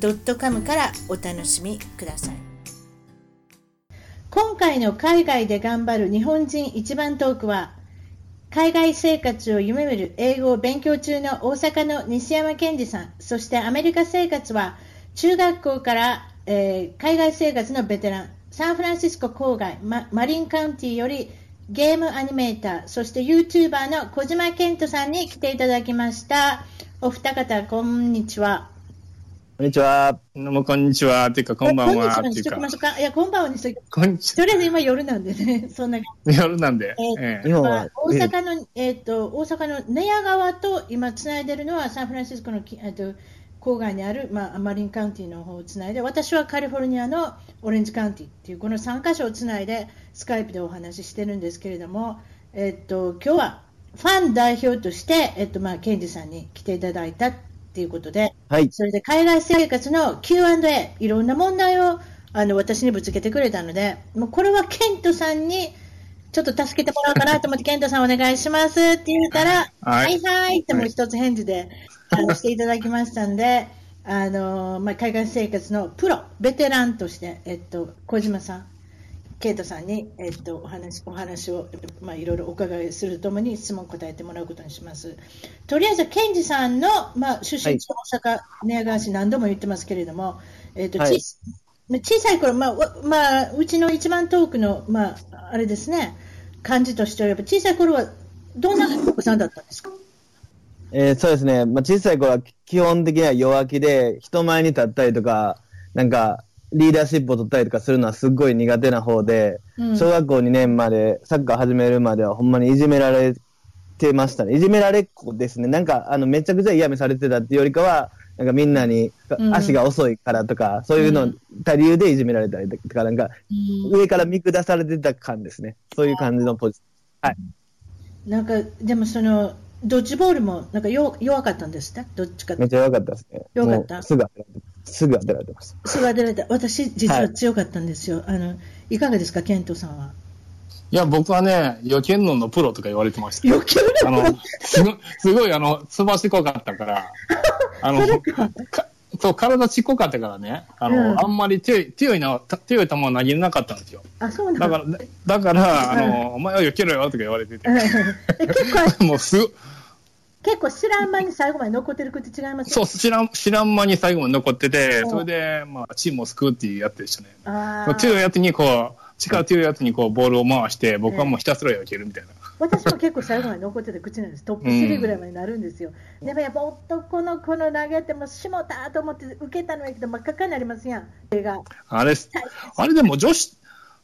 .com からお楽しみください。今回の海外で頑張る日本人一番トークは海外生活を夢見る英語を勉強中の大阪の西山健二さん。そしてアメリカ生活は中学校から、えー海外生活のベテランサンフランシスコ郊外ママリンカウンティーよりゲームアニメーターそして YouTuber の小島健人さんに来ていただきました。お二方こんにちは。こんにちは。どうもこんにちは。っていうか、こんばんは。こんにちは。にしっていうか。ときましょうか。いやこんばんはにしときこんにちとりあえず今夜なんでね。そんな夜なんで。えーええ。日本まあは大阪の、えー、と大阪の寝屋川と今つないでるのはサンフランシスコのき、えー、と郊外にある、まあ、マリンカウンティの方をつないで私はカリフォルニアのオレンジカウンティっていうこの3カ所をつないでスカイプでお話ししてるんですけれども、えー、と今日はファン代表として、えーとまあ、ケンジさんに来ていただいたっていうことではい。それで海外生活の Q&A いろんな問題をあの私にぶつけてくれたのでもうこれはケントさんにちょっと助けてもらおうかなと思って、ケントさんお願いしますって言ったら、ははいいはいってもう一つ返事で、あのしていただきましたんで、あのまあ、海外生活のプロ、ベテランとして、えっと、小島さん、ケイトさんに、えっと、お話お話を、まあ、いろいろお伺いするとともに質問答えてもらうことにします。とりあえず、ケンジさんの、まあ、出身地大阪、寝屋川市何度も言ってますけれども、えっとはい小小さい頃、まあわまあ、うちの一番遠くの、まあ、あれですね、感じとしては、やっぱ小さい頃はどんなお子さんだったんですか？えーそうですね。まあ、小さい頃は基本的には弱気で、人前に立ったりとか、なんか、リーダーシップを取ったりとかするのはすっごい苦手な方で、うん小学校2年まで、サッカー始めるまではほんまにいじめられてましたね。いじめられっ子ですね。なんか、あの、めちゃくちゃ嫌味されてたっていうよりかは、なんかみんなにうん足が遅いからとか、そういうの、た理由でいじめられたりとか、なんか、上から見下されてた感ですね。そういう感じのポジション。はい。なんか、でもその、ドッジボールもなんか弱弱かったんですって？どっちかめっちゃ弱かったですね。弱かった？すぐすぐ当てられてました。すぐ当てられた。私、実は強かったんですよ。あの、いかがですか、ケントさんは？いや、僕はね、予見能のプロとか言われてました。余計あの、すごすごい、あの、すばしこかったから、あの、かそう、体ちっこかったからね、あの、うんあんまり強い、強いな、た強い球を投げれなかったんですよ。あ、そうなんだから、だだから、あの、お前は避けろよとか言われてて、え結構、もうすぐ、結構知らん間に最後まで残ってること違いますそう、知らん、知らん間に最後まで残っててうん、それで、まあ、チームを救うっていうやつでしたね。あー強いやつにこう、力強いやつにこう、ボールを回して、僕はもうひたすら避けるみたいな。私も結構最後まで残ってた口なんです。トップ3ぐらいまでなるんですよ。でもやっぱ男の子の投げてもしもたと思って受けたのやけど真っ赤っかになりますやん。手が。あれ、あれでも女子、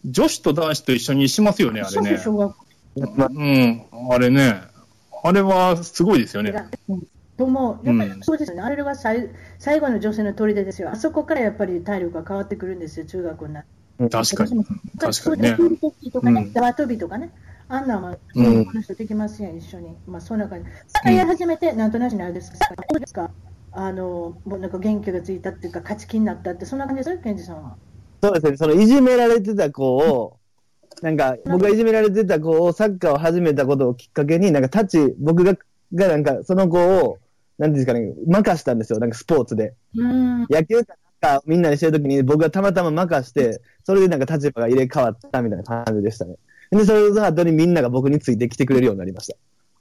女子と男子と一緒にしますよね、あれねうん、あれね。あれはすごいですよね。と思う。やっぱりうんそうですよね。あれが最最後の女性の砦ですよ。あそこからやっぱり体力が変わってくるんですよ、中学校になって。確かに。確かにねそうですフリーとかね、うん縄跳びとかね。あんなんは、うん男の人できますやん、一緒に。まあ、そんな感じ。サッカーやり始めて、なんとなしにあれですか、どうですかあの、もうなんか元気がついたっていうか、勝ち気になったって、そんな感じです？ケンジさんは。そうですね。そのいじめられてた子を、なんか、僕がいじめられてた子をサッカーを始めたことをきっかけに、なんか、タッチ、僕が、がなんか、その子を、なんていうんですかね、任したんですよ。なんか、スポーツで。うん。野球かなんか、みんなでしてるときに、僕がたまたま任して、それでなんか立場が入れ替わったみたいな感じでしたね。で、それの後にみんなが僕についてきてくれるようになりました。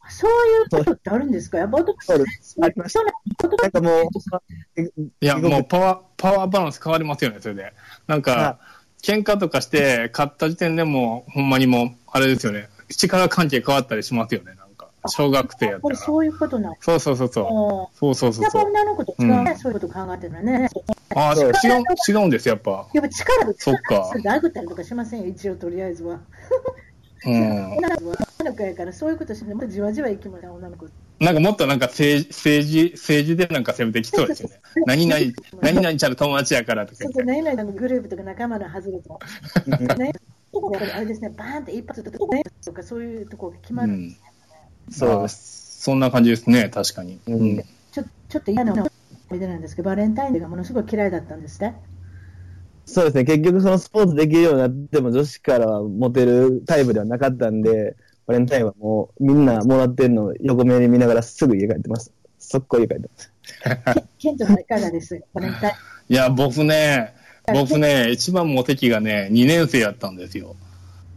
そういうことってあるんですか？やっぱ男そうですありましたそうなんかもう、いや、もうパワー、パワーバランス変わりますよね、それで。なんはか、喧嘩とかして、勝った時点でもう、ほんまにもう、あれですよね。力関係変わったりしますよね、なんか。小学生やったら。そういうことなんそうそうそうそう。おそうそうそうそう。女の子と違うね、うんそういうこと考えてるのはね。ああ、違う、違うんです、やっぱ。やっぱ力がそっか殴ったりとかしませんよ、一応とりあえずは。うん。女の子やからそういうことしてもじわじわいきますよ、女の子。なんかもっとなんか政治、政治、政治でなんか攻めてきそうですよね。何々、何々ちゃんの友達やからとかそうそう、言って。何々のグループとか仲間の外れと。ね、あれですね、バーンって一発とか、そういうとこが決まるんですね。そうです。そんな感じですね、確かに。うんうんちょちょっと嫌な思い出なんですけど、バレンタインデーがものすごい嫌いだったんですね。そうですね。結局そのスポーツできるようになっても女子からはモテるタイプではなかったんで、バレンタインはもうみんなもらってるのを横目に見ながらすぐ家帰ってます。速攻家帰ってます。ケ ケントさんいかがです？バレンタイン。いや、僕ね、僕ね、一番モテ期がね、2年生やったんですよ。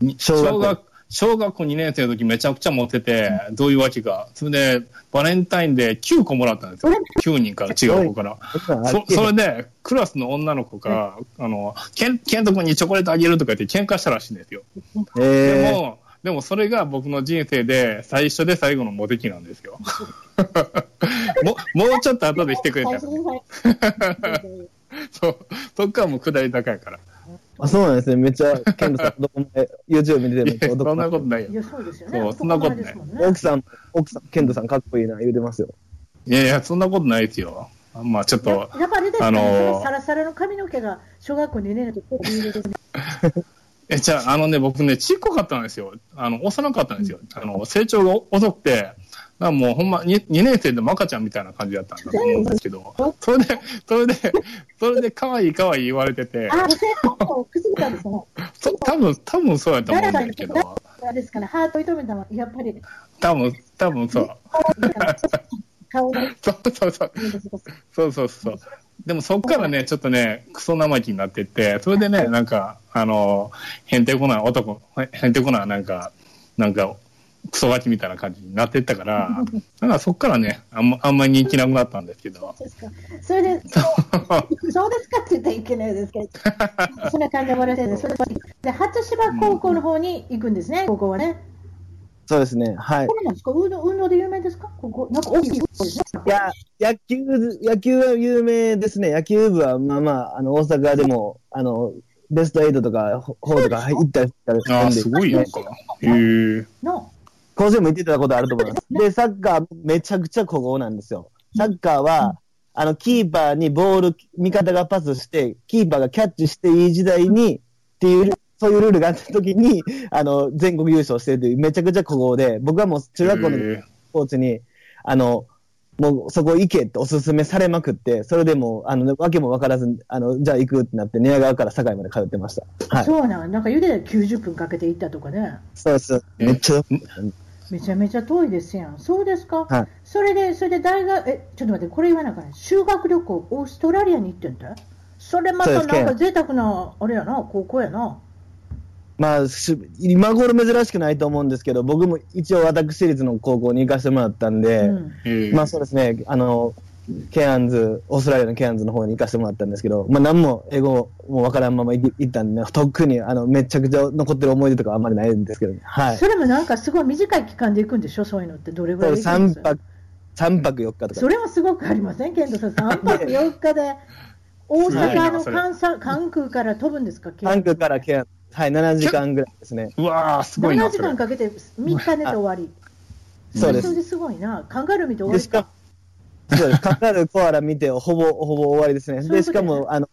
に小学校小学小学校2年生の時めちゃくちゃモテて、どういうわけか。それで、バレンタインで9個もらったんですよ。9 人から違う子から。そそれで、クラスの女の子が、あの、ケン、ケント君にチョコレートあげるとか言って喧嘩したらしいんですよ。でえも、でもそれが僕の人生で最初で最後のモテ期なんですよ。ももうちょっと後で来てくれたら。そう。そっからもう下り高いから。ー、あそうなんですね。めっちゃ、ケントさん、男前、YouTube 見ててめっちゃそんな。ことないよい。や、そうですよね。そうそんなことない奥さん、奥さん、ケントさんかっこいいな言うてますよ。いやいや、そんなことないですよ。まあちょっと、ややっぱりですね、あのーサラサラの髪の毛が小学校2年の時ね。え、じゃあ、あのね、僕ね、ちっこかったんですよ。あの、幼かったんですよ。あの、成長が遅くて、なもうほんま 2, 2年生でも赤ちゃんみたいな感じだったんだと思うんですけど、それで、それで、それで可愛い可愛い言われてて、あ。そ多分、多分そうやと思うんだけど、ですかね、ハート痛めたのは、やっぱり、多分、多分そう。そうそうそう。そうそうそう。でもそっからね、ちょっとね、クソ生意気になってって、それでね、なんか、あの、へんてこな男、へんてこな、なんか、なんか、クソガキみたいな感じになってったから、なんかそっからね、あんま、あんまり人気なくなったんですけど。それで、そうですかって言ったらいけないですけど、そんな感じで終わらせて、それで、で初芝高校の方に行くんですね、高校はね。そうですね。はいこ。れなんですか？運動運動で有名ですか？ここ、なんか大きい。いや、野球、野球は有名ですね。野球部は、まあまあ、あの、大阪でも、あの、ベスト8とか、ほ方とか行ったりしたりするんですごいなんか。へえ。の、甲子園も行ってたことあると思います。で、サッカーめちゃくちゃ古豪なんですよ。サッカーは、あの、キーパーにボール、味方がパスして、キーパーがキャッチしていい時代に、っていう、そういうルールがあった時に、あの、全国優勝してるという、めちゃくちゃ古豪で、僕はもう中学校のへえスポーツに、あの、もうそこ行けっておすすめされまくって、それでもう、あの、わけもわからず、あの、じゃあ行くってなって、寝屋川から堺まで通ってました。はい。そうなん、なんか言うてたら90分かけて行ったとかね。そうです。めっちゃ、めちゃめちゃ遠いですやん。そうですか、はいそれで、それで大学、え、ちょっと待って、これ言わなあかんね修学旅行、オーストラリアに行ってんだそれまたなんか贅沢な、あれやな、高校やな。まあ、し今頃珍しくないと思うんですけど、僕も一応私立の高校に行かせてもらったんで、うん。まあそうですね、あの、ケアンズ、オーストラリアのケアンズの方に行かせてもらったんですけど、まあ何も英語もわからんまま行行ったんで、ね、特にあのめちゃくちゃ残ってる思い出とかあんまりないんですけどね。はい。それもなんかすごい短い期間で行くんでしょ、そういうのって、どれぐらい行くんです3泊、三泊4日とか。それもすごくありません、ケントさん、3泊4日で、大阪の関西関空から飛ぶんですか、ケア関空からケアンズ、はい、7時間ぐらいですね。うわー、すごいな、7時間。かけて3日寝て終わり。そうですそれですごいな、カンガルー見て終わで、りしかも、そうです。かかるコアラ見て、ほぼ、ほぼ終わりですね。で、しかも、あの、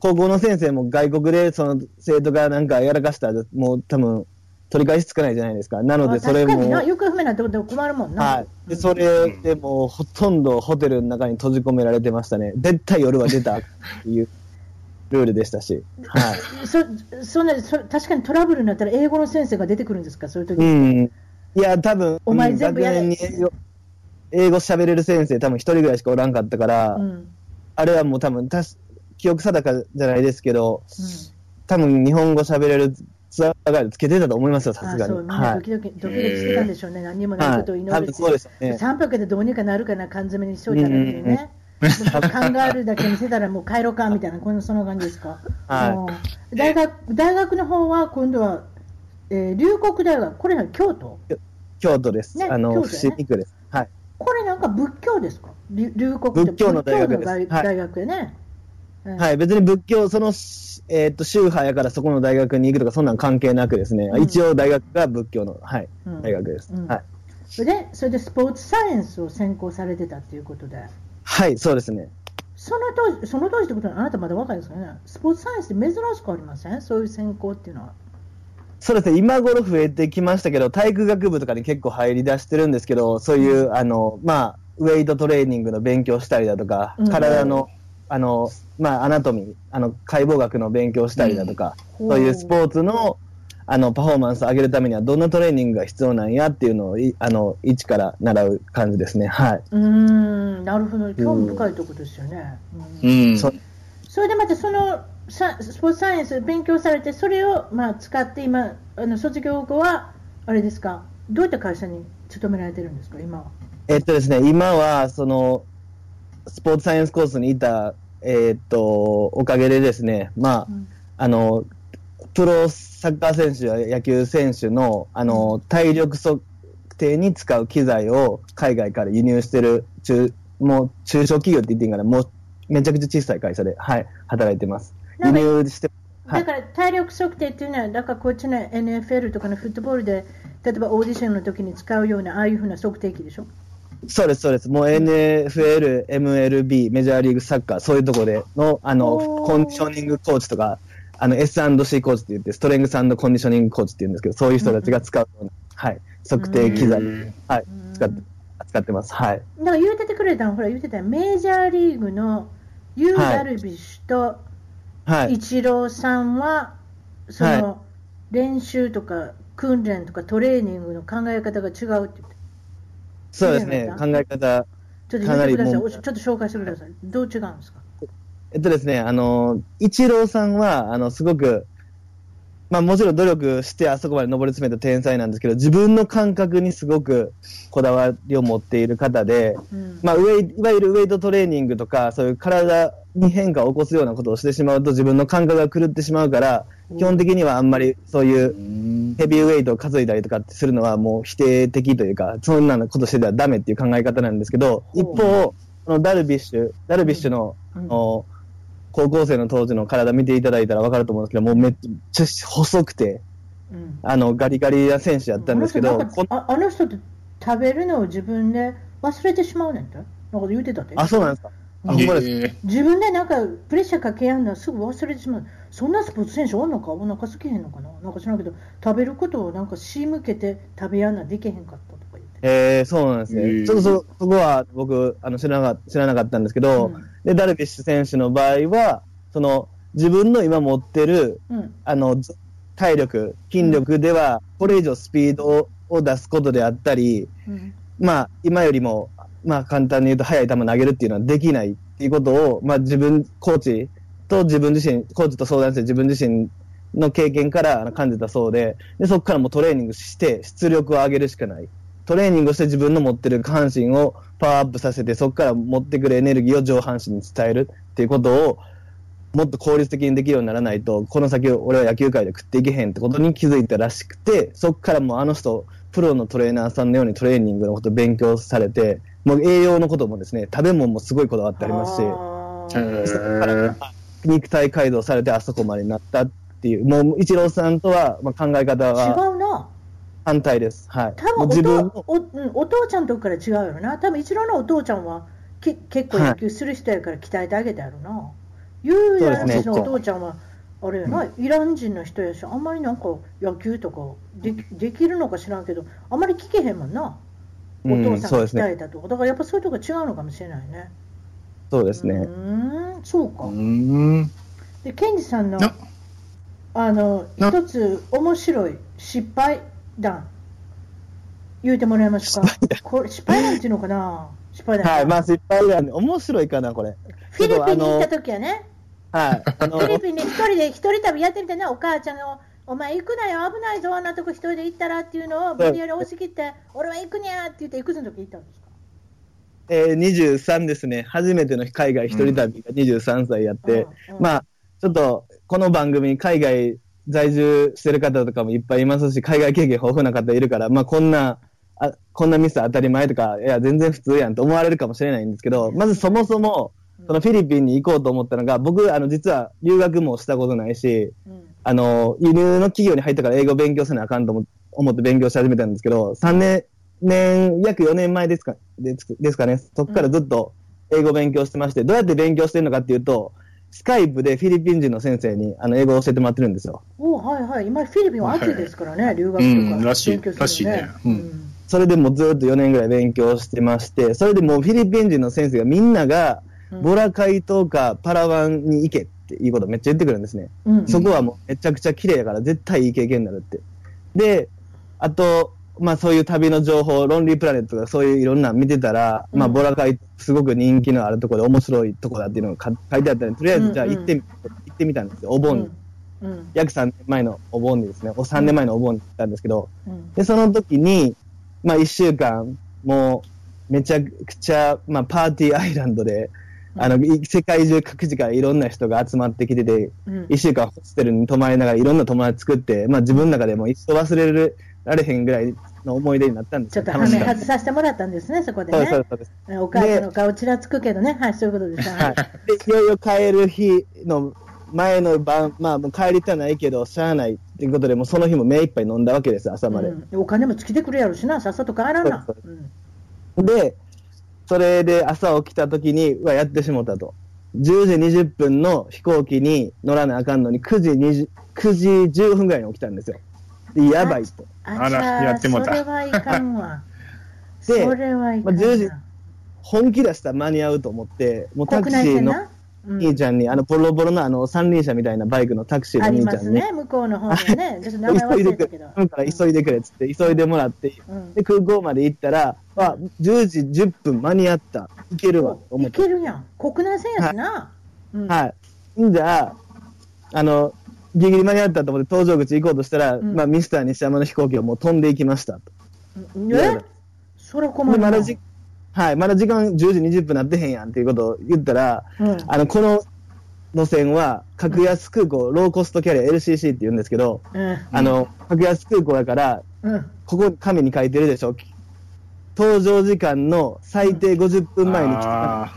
高校の先生も外国で、その、生徒がなんかやらかしたら、もう多分、取り返しつかないじゃないですか。なので、あそれも、確かにな、行方不明なってことで困るもんな。はい。で、それでもう、ほとんどホテルの中に閉じ込められてましたね。絶対夜は出たっていうルールでしたし。はい。そそんなそ確かにトラブルになったら英語の先生が出てくるんですか、そういう時、うん。いや、多分、お前うん全部やれ学年に英語、英語喋れる先生、多分一人ぐらいしかおらんかったから、うんあれはもう多分、たし記憶定かじゃないですけど、うん多分日本語喋れるツアーガイドつけてたと思いますよ、さすがに。あそうみんなはい。ドキドキ、ドキドキしてたんでしょうね、何にもないはいことを祈る多分そうですよね。3泊でどうにかなるかな、缶詰にしといたらにね、考えるだけ見せたらもう帰ろうかみたいな、このその感じですか？大学大学の方は今度は、えー龍谷大学、これは京都？京都です。ねあの、ね伏見区です。はい。これなんか仏教ですか？龍龍谷って仏教の大学大はい大学やね。うんはい、別に仏教、その、えーっと、宗派やからそこの大学に行くとか、そんなん関係なくですね、うん一応大学が仏教の、はい、うん大学です。うんはい。それで、それでスポーツサイエンスを専攻されてたっていうことで。はい、そうですね。その当時、その当時ってことは、あなたまだ若いですよね。スポーツサイエンスって珍しくありません？そういう専攻っていうのは。そうですね、今頃増えてきましたけど、体育学部とかに結構入り出してるんですけど、そういう、あの、まあ、ウェイトトレーニングの勉強したりだとか、うん体の、あの、まあ、アナトミー、あの、解剖学の勉強したりだとか、うんそういうスポーツの、あの、パフォーマンスを上げるためには、どんなトレーニングが必要なんやっていうのをい、あの、一から習う感じですね。はい。うーん、なるほど。興味深いところですよね。ううんん。それでまたそのさスポーツサイエンス勉強されて、それをまあ使って今、あの卒業後は、あれですか、どういった会社に勤められてるんですか、今は。えっとですね、今は、その、スポーツサイエンスコースにいた、えっと、おかげでですね、まあ、うんあの、プロサッカー選手や野球選手の、あの、体力測定に使う機材を海外から輸入してる中、もう中小企業って言っていいんかな、もうめちゃくちゃ小さい会社で、はい、働いてます。輸入して、はいだから体力測定っていうのは、だからこっちの NFL とかのフットボールで、例えばオーディションの時に使うような、ああいうふうな測定器でしょ？そうです、そうです。もう NFL、MLB、メジャーリーグサッカー、そういうところでの、あの、コンディショニングコーチとか、あの、S&C コーチって言って、ストレングスコンディショニングコーチって言うんですけど、そういう人たちが使うような、はい、測定機材、うんはい、うん使って、使ってます。はい。だから言うててくれたの、ほら言うてたよメジャーリーグのユー・ダルビッシュとはい。イチローさんは、そはの練習とか訓練とかトレーニングの考え方が違うって言って。そうですね、考え方。ちょっと言ってください。かなりもうおちょっと紹介してください。どう違うんですか？えっとですね、あの、イチローさんは、あの、すごく、まあもちろん努力してあそこまで上り詰めた天才なんですけど、自分の感覚にすごくこだわりを持っている方で、うん。まあ、ウェイいわゆるウェイトトレーニングとか、そういう体に変化を起こすようなことをしてしまうと、自分の感覚が狂ってしまうから、基本的にはあんまりそういううん。ヘビーウェイトを担いだりとかってするのはもう否定的というか、そんなことしてたらダメっていう考え方なんですけど、一方、このダルビッシュ、ダルビッシュの、うん。あの高校生の当時の体見ていただいたら分かると思うんですけど、もうめっちゃ細くて、うんあのガリガリな選手やったんですけど、あの人なんかああの人って食べるのを自分で忘れてしまうねんて？なんか言うてたって？あ、そうなんですか？あ、ほんまです。え自分でなんかプレッシャーかけやんのはすぐ忘れてしまう。そんなスポーツ選手おんのか？お腹空けへんのかな？なんか知らんけど、食べることをなんか仕向けて食べやんなできへんかったとか言って。えー、そうなんですね。ちょっとそ、そこは僕、あの、知らなか知らなかったんですけど、うんで、ダルビッシュ選手の場合は、その、自分の今持ってる、うん。あの、ず体力、筋力では、これ以上スピードを出すことであったり、うん。まあ、今よりも、まあ、簡単に言うと、速い球投げるっていうのはできないっていうことを、まあ、自分、コーチと自分自身、コーチと相談して自分自身の経験から感じたそうで、で、そこからもうトレーニングして、出力を上げるしかない。トレーニングをして自分の持ってる下半身をパワーアップさせて、そこから持ってくるエネルギーを上半身に伝えるっていうことを、もっと効率的にできるようにならないと、この先俺は野球界で食っていけへんってことに気づいたらしくて、そこからもうあの人、プロのトレーナーさんのようにトレーニングのことを勉強されて、もう栄養のこともですね、食べ物もすごいこだわってありますし、あーーへー肉体改造されてあそこまでになったっていう、もうイチローさんとは、まあ、考え方違はうな。反対です。はい。多分お自分父お,、うん、お父ちゃんのとこから違うやろな。多分一郎のお父ちゃんはけ結構野球する人やから鍛えてあげたやろな。ゆうやののお父ちゃんは、あれやな、イラン人の人やし、あんまりなんか野球とかできできるのか知らんけど、あんまり聞けへんもんな。おうん父さんが鍛えたとか、だからやっぱそういうとこ違うのかもしれないね。そうですね。うーん、そうか。うん。で、ケンジさんのな、あの、な一つ面白い失敗談、言うてもらえますか？これ、失敗談っていうのかな？失敗談。はい。まあ、失敗なんで、面白いかな、これ。フィリピンに行った時はね、はい。あのフィリピンで一人で一人旅やってみてね、お母ちゃんが、お前行くなよ、危ないぞ、あんなとこ一人で行ったらっていうのを無理やり押し切って、俺は行くにゃーって言って、いくつの時行ったんですか？えー、23ですね。初めての海外一人旅が23歳やって、うんうんまあ、ちょっと、この番組、海外在住してる方とかもいっぱいいますし、海外経験豊富な方いるから、まあ、こんな、あこんなミス当たり前とか、いや、全然普通やんと思われるかもしれないんですけど、まずそもそも、そのフィリピンに行こうと思ったのが、僕、あの、実は留学もしたことないし、うん。あの、輸入の企業に入ったから英語勉強せなあかんと思思って勉強し始めたんですけど、3年年、約4年前ですかですですかね、そこからずっと英語勉強してまして、どうやって勉強してるのかっていうと、スカイプでフィリピン人の先生にあの英語を教えてもらってるんですよ。おはいはい。今、フィリピンは暑いですからね、留学とか、うんらしい勉強するのらしいねうんそれでもうずっと4年ぐらい勉強してまして、それでもうフィリピン人の先生がみんなが、うんボラカイ島かパラワンに行けっていうことをめっちゃ言ってくるんですね。うんそこはもうめちゃくちゃ綺麗だから絶対いい経験になるって。で、あと、まあそういう旅の情報、ロンリープラネットとかそういういろんなの見てたら、まあうんボラカイすごく人気のあるところで面白いところだっていうのがか書いてあったんで、とりあえずじゃあ行ってみ、行ってみたんですよ、お盆。に。うんうん。約3年前のお盆にですね、お3年前のお盆に行ったんですけど、うん。で、その時に、まあ一週間、もうめちゃくちゃ、まあパーティーアイランドで、あの、い世界中各地からいろんな人が集まってきてて、うん。一週間ホステルに泊まりながらいろんな友達作って、まあ自分の中でも一生忘れられへんぐらいの思い出になったんですよちょっとはめ外させてもらったんですね、そこでたそうそう。お母さんの顔ちらつくけどね、はい、そういうことです。はい。で、いよいよ帰る日の前の晩、まあもう帰りたないけど、しゃあないっていうことで、もうその日も目いっぱい飲んだわけです、朝まで。うんお金も尽きてくるやろしな、さっさと帰らな。そううんで、それで朝起きた時に、うわ、やってしもたと。10時20分の飛行機に乗らなあかんのに、9時20、9時15分ぐらいに起きたんですよ。で、やばいと。あらやってもうたそれはいかんわ。でそれはいかんまあ10時な。本気出したら間に合うと思って、もうタク国シーの兄ちゃんに、あの、ボロボロのあの、三輪車みたいなバイクのタクシーの兄ちゃんに、ますね、向こうの方にね。ちょっと名前忘急いでくれれたけど。、だから急いでくれっつって、急いでもらって、うんで、空港まで行ったら、あ、10時10分間に合った。いけるわ、と思いって。けるやん。国内線やしな。うんはい。んじゃあ、あの、ギリギリ間に合ったと思って搭乗口行こうとしたら、ん。まあ、ミスター西山の飛行機がもう飛んでいきましたと。うんえそれ困で、るな。まだじ、はい、まだ時間10時20分なってへんやんっていうことを言ったら、うん。あの、この路線は、格安空港、ローコストキャリア LCC って言うんですけど、うん。あの、格安空港だから、うん。ここ紙に書いてるでしょ。搭乗時間の最低50分前に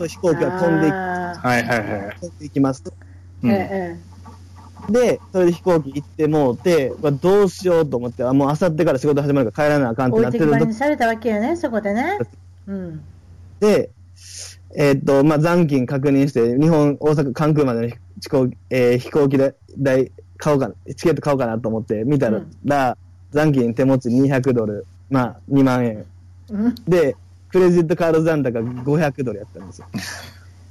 飛行機が飛んでいあはいはいはい。飛んでいきます。ーうんええで、それで飛行機行ってもうて、まあどうしようと思って、あもうあさってから仕事始まるから帰らなあかんって置ないってるとてきぼりにされたわけやね、そこでね。うん。で、えーっと、まあ、残金確認して、日本、大阪、関空までの飛行,、えー飛行機代代買おうかな、チケット買おうかなと思って見たら、うん残金手持ち200ドル、まあ、2万円。うんで、クレジットカード残高500ドルやったんですよ。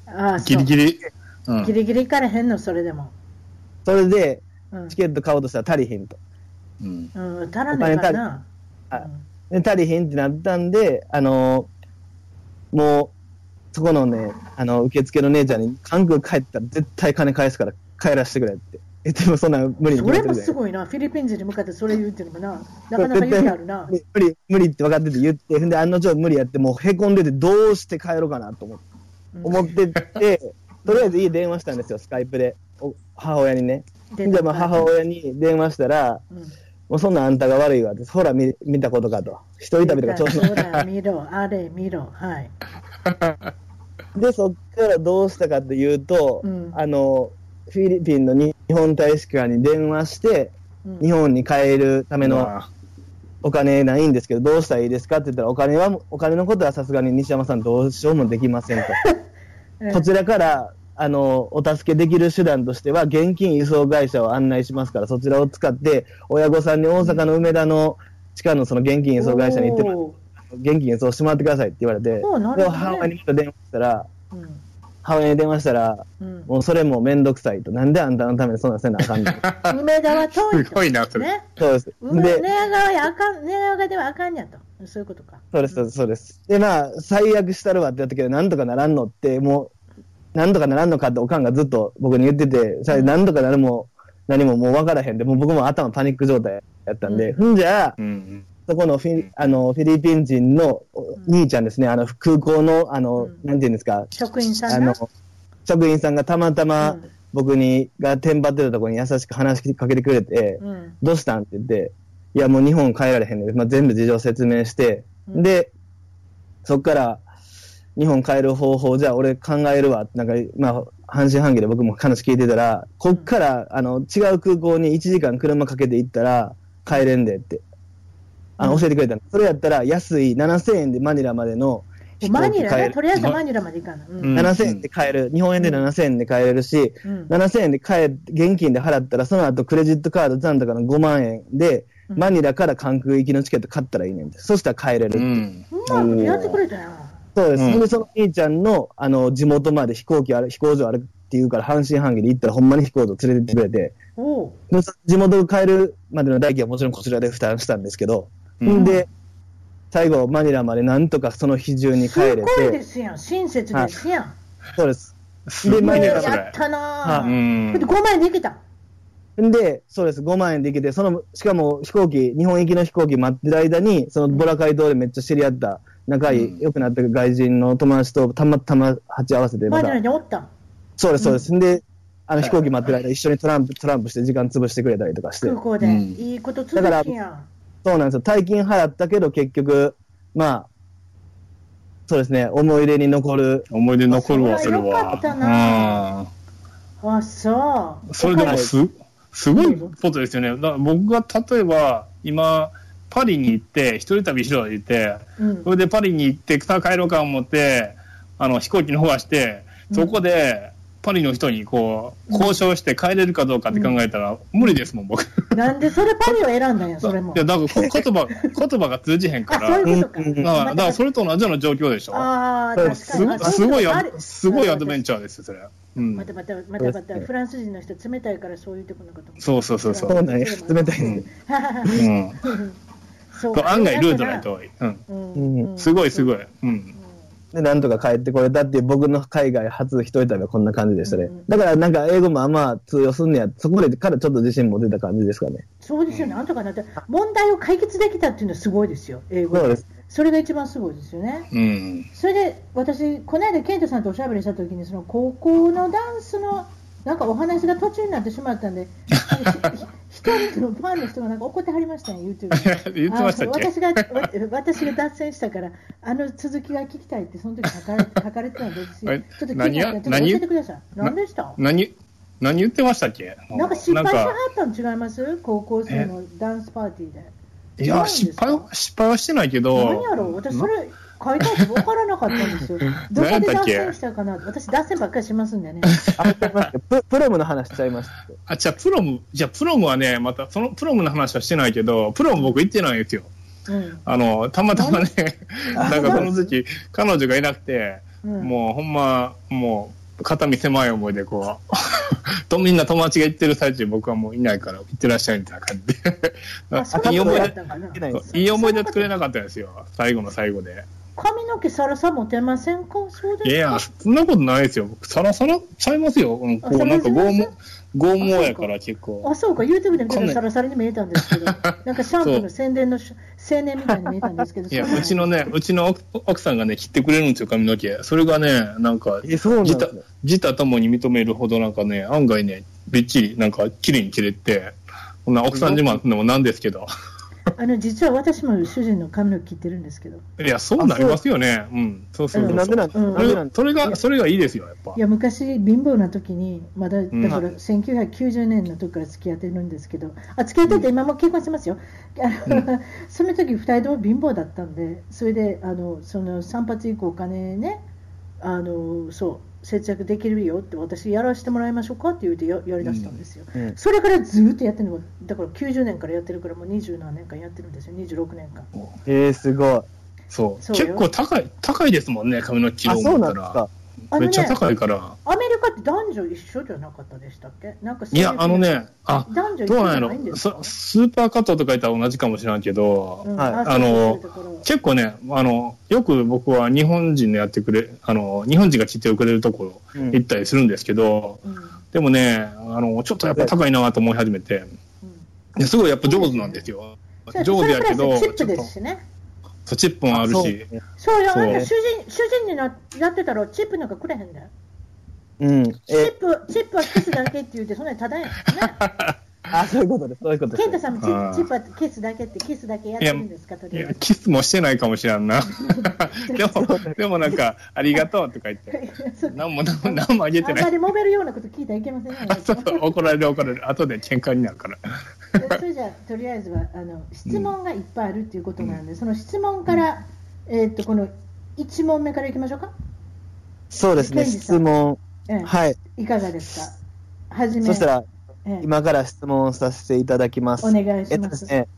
ああ、そうギリギリ。うんギリギリいかれへんの、それでも。それで、うんチケット買おうとしたら足りひんと。うんうん、足らないからな。はいで、足りひんってなったんで、あのーもう、そこのね、あの、受付の姉ちゃんに、関空帰ったら絶対金返すから帰らせてくれって。言ってもそんな無理にそれもすごいな、フィリピン人に向かってそれ言うてるのもな、なかなか勇気あるな。無理、無理って分かってて言って、ほんで、案の定無理やって、もうへこんでて、どうして帰ろうかなと思って、うん思ってて、とりあえず家電話したんですよ、スカイプで。お母親にね。でじゃあ、まあ、母親に電話したら、うん。もうそんなんあんたが悪いわって、ほら見、見たことかと。一人旅とか調子乗ほら、見ろ、あれ、見ろ、はい。で、そっからどうしたかというと、うん。あの、フィリピンの日本大使館に電話して、うん。日本に帰るためのお金ないんですけど、どうしたらいいですかって言ったら、お金は、お金のことはさすがに西山さんどうしようもできませんと。う んこちらから、あの、お助けできる手段としては、現金輸送会社を案内しますから、そちらを使って、親御さんに大阪の梅田の地下のその現金輸送会社に行って現金輸送してもらってくださいって言われて、で母親にまた電話したら、ーうん母親に電話したら、うんもうそれもめんどくさいと。なんであんたのためにそんなんせなあかんの？梅田は遠いと。すごいな、それ。ね。そうです。梅で寝、屋川やあかん、寝屋川ではあかんやと。そういうことか。そうです、そうですそうです。で、まあ、最悪したるわってやったけど、なんとかならんのって、もう、なんとかならんのかっておかんがずっと僕に言ってて、さなん。とかなるも何ももう分からへんで、もう僕も頭パニック状態やったんで、ふん。じゃあ、うんそこのフィあのフィリピン人のお兄ちゃんですね、あの空港の、あの、うん。なんていうんですか、職員さあの職員さんがたまたまうん。僕に、がテンパってたところに優しく話しかけてくれて、うん。どうしたん？って言って、いや、もう日本帰られへんねん。まあ、全部事情説明して、うん。で、そっから、日本帰る方法、じゃあ俺考えるわ。なんか、まあ、半信半疑で僕も話聞いてたら、こっから、あの、違う空港に1時間車かけて行ったら、帰れんでって。あの教えてくれたの。それやったら安い7000円でマニラまでの飛行マニラね？とりあえずマニラまで行かな。うんうん7000円で買える。日本円で7000円で買えるし、うん7000円で買え、現金で払ったら、その後クレジットカード残高の5万円で、うんマニラから関空行きのチケット買ったらいいねんて。そしたら帰れる。うん。うまいことやってくれたよ。そうです。うんで、その兄ちゃんの、あの、地元まで飛行機ある、飛行場あるっていうから、半信半疑で行ったら、ほんまに飛行場連れてってくれて、地元帰るまでの代金はもちろんこちらで負担したんですけど、うんんで、最後、マニラまでなんとかその日中にす帰れごいでて、すやん。親切ですやん。そうです。すごいマニラ。やったなぁ。んだって。5万円で行けた。んで、そうです、5万円で行けて、その、しかも飛行機、日本行きの飛行機待ってる間に、そのボラカイ島でめっちゃ知り合った、仲良くなった外人の友達とたまたま鉢合わせて、またにおった。そうです、そうです。んで、あの飛行機待ってる間、一緒にトランプ、トランプして時間潰してくれたりとかして空、港で？うんいいこと続きやん。そうなんですよ。大金払ったけど、結局、まあ、そうですね、思い出に残る。思い出残るわ、それはよかっ。あ、そううん。。それでもす、すごいことですよね。だから僕が例えば、今、パリに行って、一人旅しろ言って、うんそれでパリに行って、さあ帰ろうか思って、あの、飛行機の方がして、そこで、パリの人にこう、交渉して帰れるかどうかって考えたら、無理ですもん、僕。いなんでそれパリを選んだんや、それも。や、だからこ言葉、言葉が通じへんかあ、ら。そういうことか。うんだから、だからそれと同じような状況でしょ。ああ、確かに。すごすごいアド、すごいアドベンチチャーですよ、それ。うんま。たまた、またまた、フランス人の人冷たいからそういうとこのことそうそうそうそう冷たい。うん。そう案外ルートないと多い。うん。すごいすごい。ううん。んで、なんとか帰ってこれたっていう僕の海外初一人旅はこんな感じでしたねうん。だからなんか英語もあんま通用すんねや、そこでからちょっと自信持てた感じですかね。そうですよ、なんとかなって、問題を解決できたっていうのはすごいですよ、英語そうです。それが一番すごいですよね。うん。それで私、この間、ケントさんとおしゃべりしたときに、その高校のダンスのなんかお話が途中になってしまったんで、ひ一人のファンの人がなんか怒ってはりましたね、YouTube で。言ってました私がわ私が脱線したから、あの続きが聞きたいって、その時書かれ書かれてたんですよ。えちょっと聞い何やてちょっと教えてください。何でした？何、何言ってましたっけ？なんか失敗しはったん違います？高校生のダンスパーティーで。いや、失敗は、失敗はしてないけど。何やろう？私、それ書いてあって分からなかったんですよ。どこで脱線したかな？私、脱線ばっかりしますんでね。あ、ププロムの話しちゃいました。あ、じゃあ、プロム、じゃあ、プロムはね、また、そのプロムの話はしてないけど、プロム僕行ってないんですよ。うんあの、たまたまね、あ なんかその時、彼女がいなくて、うんもうほんま、もう、肩身狭い思いでこう、とみんな友達が行ってる最中僕はもういないから行ってらっしゃいみたいな感じで。いい思い出いいい思い出作れなかったですよ。最後の最後で。髪の毛サラサ持てませんか？そうですか？いや、そんなことないですよ。僕、サラサラちゃいますよ。うん、こあう、なんか剛毛、剛毛やから結構。あ、そうか、YouTube で見たらサラサラに見えたんですけど、なんかシャンプーの宣伝のし青年みたいに見えたんですけど、いや、そううちのね、うちの奥奥さんがね、切ってくれるんですよ、髪の毛。それがね、なんか。自他ともに認めるほどなんかね、案外ね、びっちり、なんか、綺麗に切れて、こんな奥さん自慢のもなんですけど。あの実は私も主人の髪の毛切ってるんですけど、いや、そうなりますよね。う。ん。そうそうそう。なんでなんでそれが、それがいいですよ、やっぱ。い。や昔、貧乏な時に、まだだん。から1990年の時から付き合ってるんですけど、あ付き合ってて、今も結婚してますよ、その時2人とも貧乏だったんで、それであのその散髪以降、お金ねあの、そう、節約できるよって、私、やらせてもらいましょうかって言うてややりだしたんですよ、うんそれからずっとやってるのだから90年からやってるから、もう20何年間やってるんですよ、26年間。えー、すごい。そう。そうよ結構高い、高いですもんね、髪の毛あ、を思ったら。なんですか。あのねめっちゃ高いから。アメリカって男女一緒じゃなかったでしたっけ？なんかいや、あのね、あ、男女一どうなんや緒じゃないんでろすか？そスーパーカットとか言ったら同じかもしれんけど、うん。はい。ああの結構ね、あの、よく僕は日本人のやってくれ、あの、日本人が切ってくれるところうん。行ったりするんですけど、うん。でもね、あの、ちょっとやっぱ高いなと思い始めて、うん。すごいやっぱ上手なんですよ。上手やけど、チップですしね。そうチップもあるし、そう。そうの主人主人になやってたらチップなんかくれへんだよ。うん。チッえ、プ、チップはキスだけって言うて、そんなにただやん。ね。あ、そういうことです。そういうことです。ケンタさんもチップはキスだけって、キスだけやってるんですかとりあえずいやキスもしてないかもしれんな。でも、でもなんか、ありがとうとか言って、そう何も何も何もあげてないあんま。り揉めるようなこと聞いたらいけませんね。あそうそう怒られる怒られる。後で喧嘩になるから。それじゃあとりあえずはあの質問がいっぱいあるっていうことなんで、その質問から、えーっとこの1問目からいきましょうか？そうですね、質問。ええはい。いかがですか？はじめ。そしたら、ええ今から質問させていただきます。お願いしえっとます。ですね、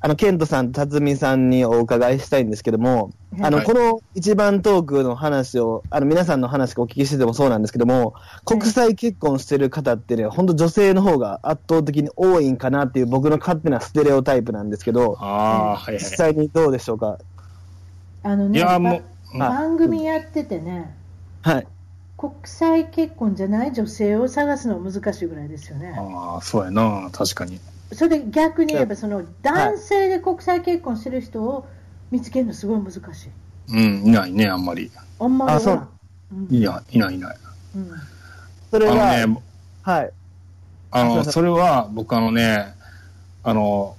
あの、ケントさんと辰巳さんにお伺いしたいんですけども、あの、はいこの一番トークの話を、あの、皆さんの話をお聞きしててもそうなんですけども、国際結婚してる方ってね、本当女性の方が圧倒的に多いんかなっていう僕の勝手なステレオタイプなんですけど、ああ、はいはい。実際にどうでしょうか？あのね、いや、もう、ば番組やっててね、はい。国際結婚じゃない女性を探すのは難しいぐらいですよね。ああ、そうやな、確かに。それで逆に言えば、その男性で国際結婚してる人を見つけるのすごい難しい。うん、いないね、あんまり。あんまりあそうんいや、いないいない。うんそれあは、のね、はい。あの、それは、僕あのね、あの、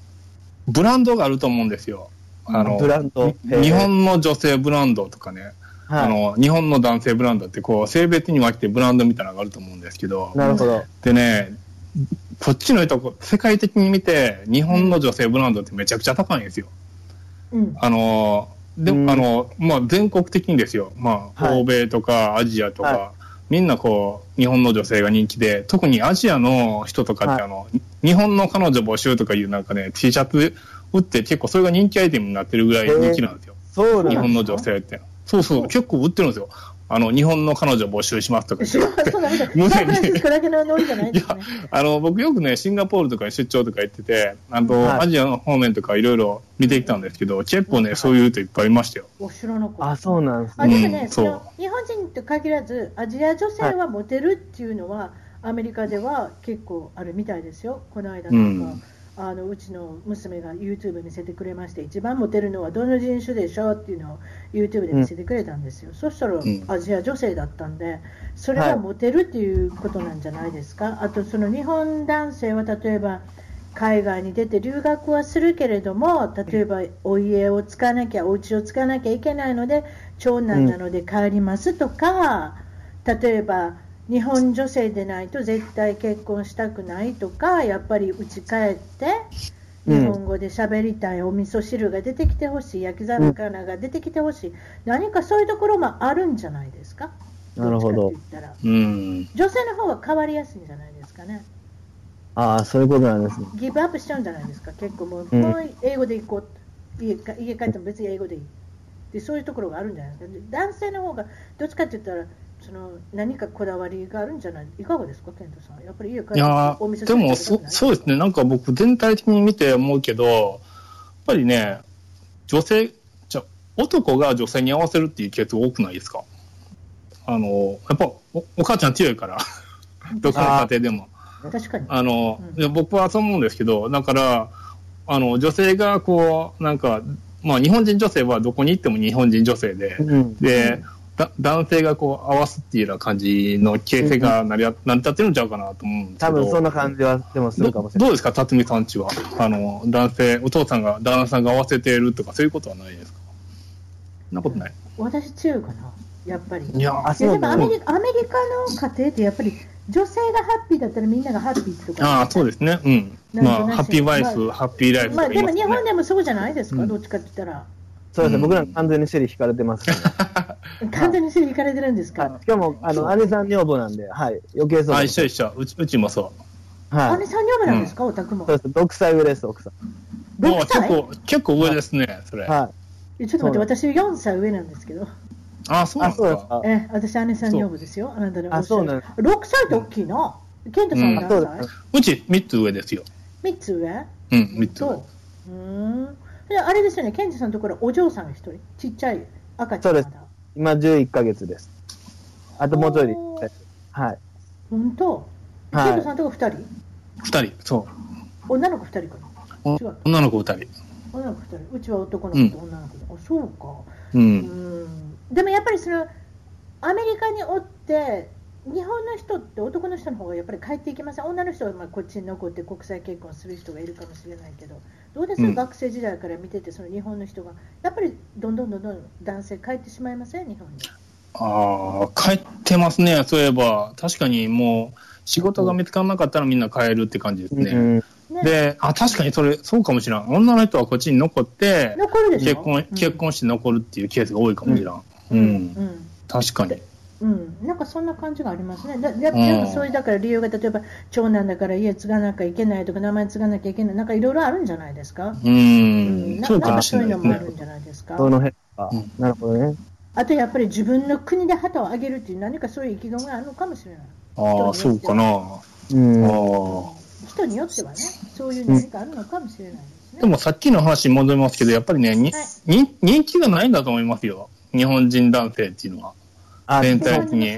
ブランドがあると思うんですよ。あの、ブランド？に日本の女性ブランドとかね、はい、あの、日本の男性ブランドって、こう、性別に分けてブランドみたいなのがあると思うんですけど、なるほど。でね、こっちの人、世界的に見て、日本の女性ブランドってめちゃくちゃ高いんですよ。うんあの、でうんも、あの、まあ、全国的にですよ。まあ、はい欧米とかアジアとか、はみんなこう、日本の女性が人気で、特にアジアの人とかって、はいあの、日本の彼女募集とかいうなんかね、T シャツ売って結構それが人気アイテムになってるぐらい人気なんですよ。そうなんです日本の女性って。そうそう、結構売ってるんですよ。あの、日本の彼女募集しますとか。言って。に。あの、僕よくね、シンガポールとかに出張とか行ってて、あと、はい。アジアの方面とかいろいろ見てきたんですけど、結構ね、そういう人いっぱいいましたよ。お城の子。あ、そうなんですあね。でもね、そうんそう。の日本人と限らず、アジア女性はモテるっていうのは、アメリカでは結構あるみたいですよ、この間なんか、うんあのうちの娘が YouTube 見せてくれまして、一番モテるのはどの人種でしょうっていうのを YouTube で見せてくれたんですよ、そしたらん。アジア女性だったんで、それはモテるっていうことなんじゃないですか、あとその日本男性は例えば、海外に出て留学はするけれども、例えばお家を使わなきゃ、お家を使わなきゃいけないので、長男なので帰りますとか、例えば日本女性でないと絶対結婚したくないとか、やっぱり家帰って、うん日本語で喋りたい、お味噌汁が出てきてほしい、焼き魚が出てきてほしい、何かそういうところもあるんじゃないですか、なるほど。うん。女性の方が変わりやすいんじゃないですかね？ああ、そういうことなんですね。ギブアップしちゃうんじゃないですか、結構もう、うん英語で行こう家か、家帰っても別に英語でいいで、そういうところがあるんじゃないですか、で男性の方がどっちかって言ったら、その何かこだわりがあるんじゃない、いかがですか、ケントさん、やっぱり家帰っていやお店ーでもそ、そうですね、なんか僕、全体的に見て思うけど、やっぱりね、女性、じゃ男が女性に合わせるっていうケース多くないですか？あの、やっぱお、お母ちゃん強いから、どこの家庭でも。確かに、あの、うん。で僕はそう思うんですけど、だから、あの、女性がこう、なんか、まあ、日本人女性はどこに行っても日本人女性で、うん。で、だ男性がこう合わすっていうような感じの形成が成り,、成り立ってるんちゃうかなと思うんですけど。多分そんな感じはでもするかもしれない。どどうですか、辰巳さんちは。あの、男性、お父さんが、旦那さんが合わせているとか、そういうことはないですか？そんなことない。私強いかな、やっぱり。いや、あ、そうなんだアメリカアメリカの家庭ってやっぱり女性がハッピーだったらみんながハッピーとか、ああ、そうですね。うん。まあ、ハッピーワイフ、ハッピーライフとまあ、でも。日本でもそうじゃないですか、うんどっちかって言ったら、そうですね。うん僕ら完全にシェリー引かれてますね。完全にすり引かれてるんですか？はいしかも、あの、姉さん女房なんで、はい。余計そうあ、です。一緒一緒。うちうちもそう。はい。姉さん女房なんですか、お宅もそう。です。6歳上です、奥さん。もう6歳結構、結構上ですね、それ。はえちょっと待って、私4歳上なんですけど、あ、そうなんですか。そうですか。え私、姉さん女房ですよ、あなたのおっしゃるあそうなんで6歳って大きいな、ケントさんうん何そうで歳、す。うち3つ上ですよ。?3 つ上？うん、3つ上。そう。ん。であれですよね、ケントさんのところ、お嬢さんが1人、ちっちゃい赤ちゃんまだそうです。今11ヶ月です。あともうちょいで。おー。はい。本当、はい。ケントさんのとこ2人？2人、そ女の子2人かな？う。違う。女の子2人。女の子2人。うちは男の子と女の子で、あそうか。う。うんん。でもやっぱりそのアメリカにおって日本の人って男の人の方がやっぱり帰っていきません？女の人はまあこっちに残って国際結婚する人がいるかもしれないけどどうです、うん学生時代から見ててその日本の人がやっぱりどんどんどんどん男性帰ってしまいません？日本にああ、帰ってますね、そういえば。確かにもう、仕事が見つからなかったらみんな帰るって感じですね。うんねで、あ、確かにそれ、そうかもしれん。女の人はこっちに残って、残るでしょ結婚、結婚して残るっていうケースが多いかもしれん。う。うんん確かに。うん、なんかそんな感じがありますね。だやうんやっぱそういうだから理由が例えば長男だから家継がなきゃいけないとか名前継がなきゃいけないなんかいろいろあるんじゃないですか？う。うんなそうかそういうのもあ。るんじゃないですか？その辺かうん。なるほどね。あとやっぱり自分の国で旗を上げるっていう何かそういう意気込みがあるのかもしれない。ああ、そうかな。あうん。あ。人によってはね、そういう何かあるのかもしれないですね。でもさっきの話に戻りますけど、やっぱりね、にはいに人気がないんだと思いますよ。日本人男性っていうのは。あ、全体的に。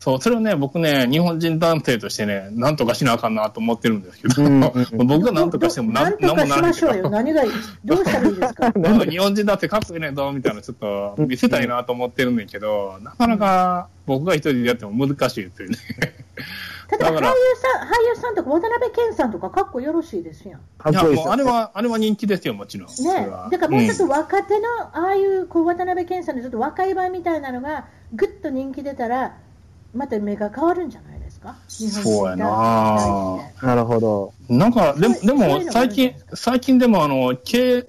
そう、それをね、僕ね、日本人男性としてね、なんとかしなあかんなと思ってるんですけど、うんうんうん。僕がなんとかしてもなんとかしまし何がいい？どうしたらいいですか？なんか日本人だってかっこいいねんぞ、みたいな、ちょっと見せたいなと思ってるんだけど、なかなか僕が一人でやっても難しいっていうね。例えば俳優さん、俳優さんとか渡辺謙さんとかかっこよろしいですやん。いや、もうあれは、あれは人気ですよ、もちろん。ね。は、だからもうちょっとん。若手の、ああいうこう渡辺謙さんのちょっと若い版みたいなのが、ぐっと人気出たら、また目が変わるんじゃないですか、そうやななるほど。なんか、でも、でも最近最近でも、あの、経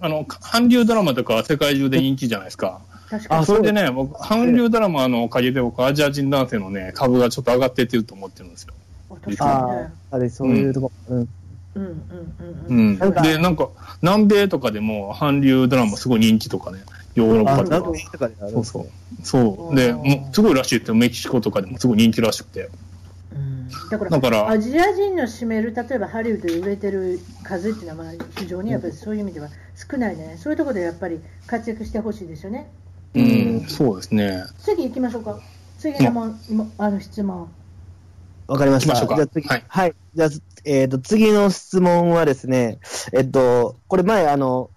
あの、韓流ドラマとか世界中で人気じゃないですか。あ確かに。それでね、僕、韓流ドラマのおかげで僕、アジア人男性のね、株がちょっと上がってってると思ってるんですよ。確かにあね。あ、あれ、そういうとこ。うん。うんうんうんううん。ん。なんかで、なんか、南米とかでも韓流ドラマすごい人気とかね、ヨーロッあ、パとかかそうそう。そう。で、もうすごいらしいって、メキシコとかでもすごい人気らしくて。うんだからだからアジア人の占める、例えばハリウッドで売れてる数っていうのは、まあ非常にやっぱりそういう意味では少ないね、そういうところでやっぱり活躍してほしいですよね。うん、そうですね。次行きましょうか。次のもん今あの質問。わかりました。じゃあ次、ははいい。じゃあ、えっ、と、次の質問はですね、えっと、これ前、あの、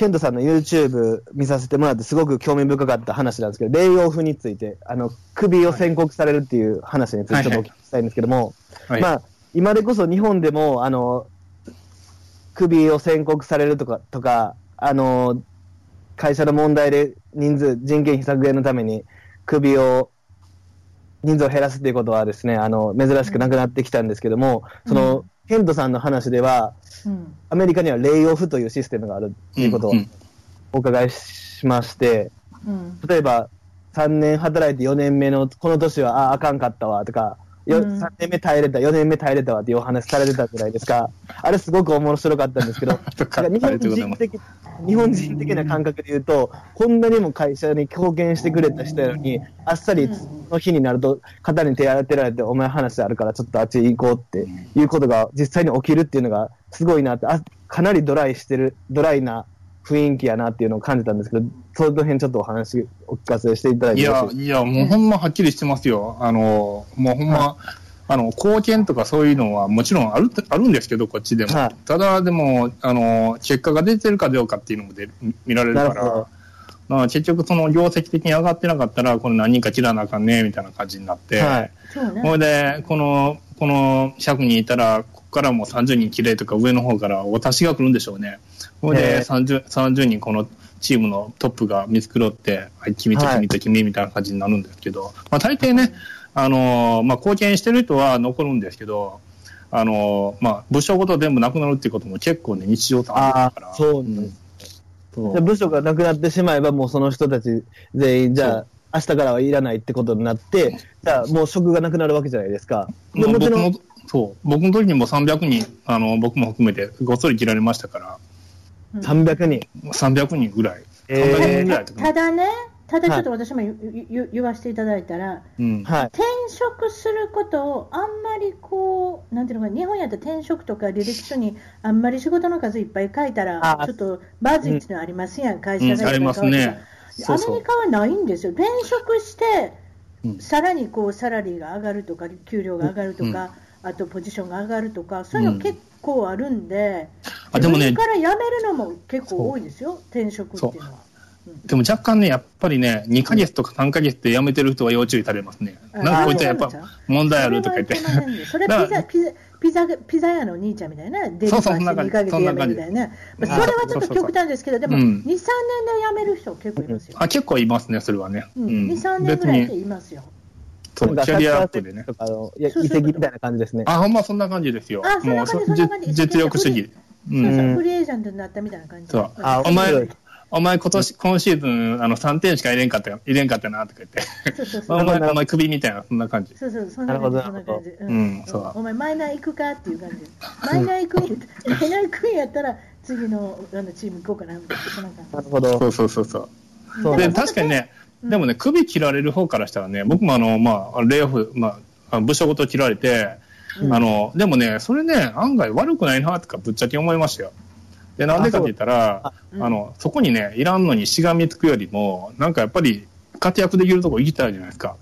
ケントさんの YouTube 見させてもらって、すごく興味深かった話なんですけど、レイオフについて、あの、首を宣告されるっていう話についてちょっとお聞きしたいんですけども、はい。まあ、今でこそ日本でも、あの、首を宣告されるとか、とか、あの、会社の問題で人数、人件費削減のために首を、人数を減らすっていうことはですね、あの、珍しくなくなってきたんですけども、その、ケントさんの話では、うん。アメリカにはレイオフというシステムがあるっていうことをお伺いしまして、うん。例えば、3年働いて4年目の、この年は、あ、あかんかったわ、とか、ようん。3年目耐えれた、4年目耐えれたわっていうお話されてたじゃないですか。あれすごく面白かったんですけど、とかなんか日本ありがとうございます。人的、日本人的な感覚で言うと、こんなにも会社に貢献してくれた人やのに、あっさりの日になると、肩に手当てられて、お前話あるからちょっとあっち行こうっていうことが実際に起きるっていうのがすごいなって、あかなりドライしてる、ドライな雰囲気やなっていうのを感じたんですけど、その辺ちょっとお話お聞かせしていただいいやてよろしい、いや、もうほんまはっきりしてますよ。あの、もうほんま、あの、貢献とかそういうのはもちろんある、あるんですけど、こっちでも。はい。ただ、でも、あの、結果が出てるかどうかっていうのもで見られるから。まあ、結局その業績的に上がってなかったら、これ何人か切らなあかんね、みたいな感じになって、はい。ほいで、この、この100人いたら、ここからもう30人切れとか上の方からお達しが来るんでしょうね。ほいで、30, 30人このチームのトップが見繕って、はい、君と君と君みたいな感じになるんですけど、まあ大抵ね、あのーまあ貢献してる人は残るんですけど、あのーまあ部署ごと全部なくなるっていうことも結構ね、日常茶飯事だから。そうなんですそうじゃあ部署がなくなってしまえば、もうその人たち全員、じゃあ、明日からはいらないってことになって、じゃあもう職がなくなるわけじゃないですか。でまあ、もちろん僕も、そう、僕の時にも300人、あの、僕も含めてごっそり切られましたから、うん300人。300人ぐらい。え300人ーぐらいとかただね、ただちょっと私も言,、わせていただいたら、うん。はい。転職することをあんまりこう、なんていうのかな、日本やったら転職とか履歴書にあんまり仕事の数いっぱい書いたらあ、ちょっとバズいっていうのはありますやん、会社がうん。ありますね。アメリカはないんですよ、転職して、うん。さらにこうサラリーが上がるとか、給料が上がるとか、あとポジションが上がるとか、そういうの結構あるんで、あでもね。から辞めるのも結構多いですよ、転職っていうのは。でも若干ね、やっぱりね、2ヶ月とか3ヶ月で辞めてる人は要注意されますね。あなんかこいつはやっぱ問題あるとか言って。それはピザピザピザピザ屋の兄ちゃんみたいな、デリバーしてそうそうそんな感じ2ヶ月で辞めるみたいな、まあそれはちょっとそうそうそう極端ですけど、でも、うん2、3年で辞める人結構いますよ。あ、結構いますね、それはね。うんうん2、3年別ぐらいでに、いますよ。そうキャリアアップでね。とかの、いや、遺跡みたいな感じですね。あ、ほんまそんな感じですよ。あそんな感じもうそんな感じ実力主義。う。そうんそうフリーエージェントになったみたいな感じ。そうあお前お前今年、今シーズン、あの、3点しか入れんかったよ、入れんかったな、とか言って。そうそうそう。お前、お前首みたいな、そんな感じ。そうそう、そんな感じ、なるほどそんな感じ。うんそうお前、マイナー行くかっていう感じ。マイナー行くんやったら、マイナー行くんやったら、次のあのチーム行こうかな、みたいな。な感じなるほど。そうそうそうそう。で、確かにね、でもね、首切られる方からしたらね、僕もあの、まあ、レイオフ、まあ、あ部署ごと切られて、うんあの、でもね、それね、案外悪くないな、とか、ぶっちゃけ思いましたよ。で、なんでかって言ったら、あそううん。の、そこにね、いらんのにしがみつくよりも、なんかやっぱり、活躍できるとこ行きたいじゃないですか。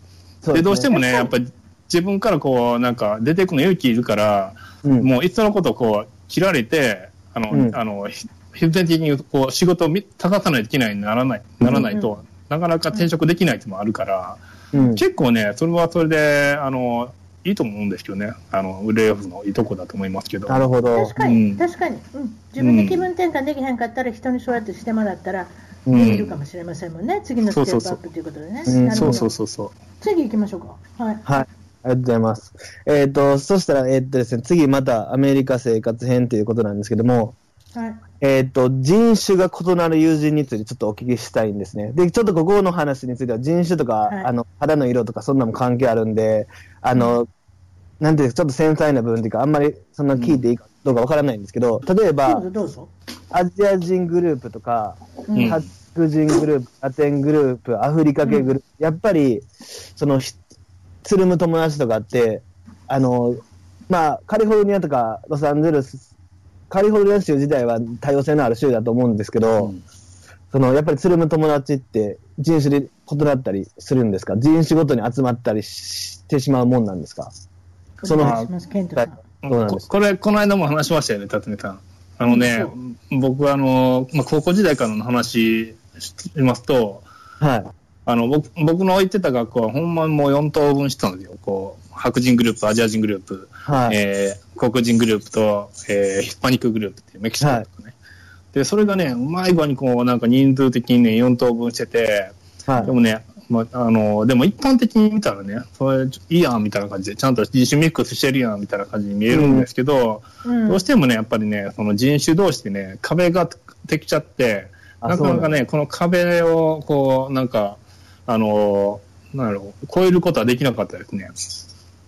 で、ね。どうしてもね、やっぱり、自分からこう、なんか、出てくの勇気いるから、うん。もういっそのことこう、切られて、あの、うん。あの、ひ必然的にこう、仕事をみ高さないといけないにならない、ならないと、うん。なかなか転職できないっていうのもあるから、うん。結構ね、それはそれで、あの、いいと思うんですけどね。あの、レイオフのいいとこだと思いますけど。なるほど確。かに、うん確かに、うん、自分で気分転換できへんかったら、人にそうやってしてもらったら、うんできるかもしれませんもんね、次のステップアップということでね。そうそうそうそうそうそうそう。次行きましょうか。はい。はい。ありがとうございます。えっ、と、そしたら、えっ、とですね、次またアメリカ生活編ということなんですけども、はい。えっ、と、人種が異なる友人についてちょっとお聞きしたいんですね。で、ちょっとここの話については人種とか、はい。あの、肌の色とかそんなのも関係あるんで、あの、なんていうか、ちょっと繊細な部分っていうか、あんまりそんな聞いていいかどうかわからないんですけど、例えば。アジア人グループとか、うん。白人グループ、ラテングループ、アフリカ系グループ、やっぱり、その、ひつるむ友達とかって、あの、まあ、カリフォルニアとかロサンゼルス、カリフォルニア州自体は多様性のある州だと思うんですけど、うんその、やっぱりつるむ友達って人種で異なったりするんですか？人種ごとに集まったりしてしまうもんなんですか？そのここれ、この間も話しましたよね、辰巳さん。あのね、僕はあの、まあ、高校時代からの話しますと、はい。あの、僕、僕の行ってた学校はほんまにもう4等分してたんですよ。こう、白人グループ、アジア人グループ、はい。えー黒人グループと、えーヒスパニックグループっていうメキシコとかね。で、それがね、うまい具合にこう、なんか人数的にね、4等分してて、はいで。もね、まあ、あの、でも一般的に見たらね、それいいやんみたいな感じで、ちゃんと人種ミックスしてるやんみたいな感じに見えるんですけど、うんどうしてもね、やっぱりね、その人種同士でね、壁ができちゃって、あなかなかね、この壁を、こう、なんか、あの、なんだろう、超えることはできなかったですね。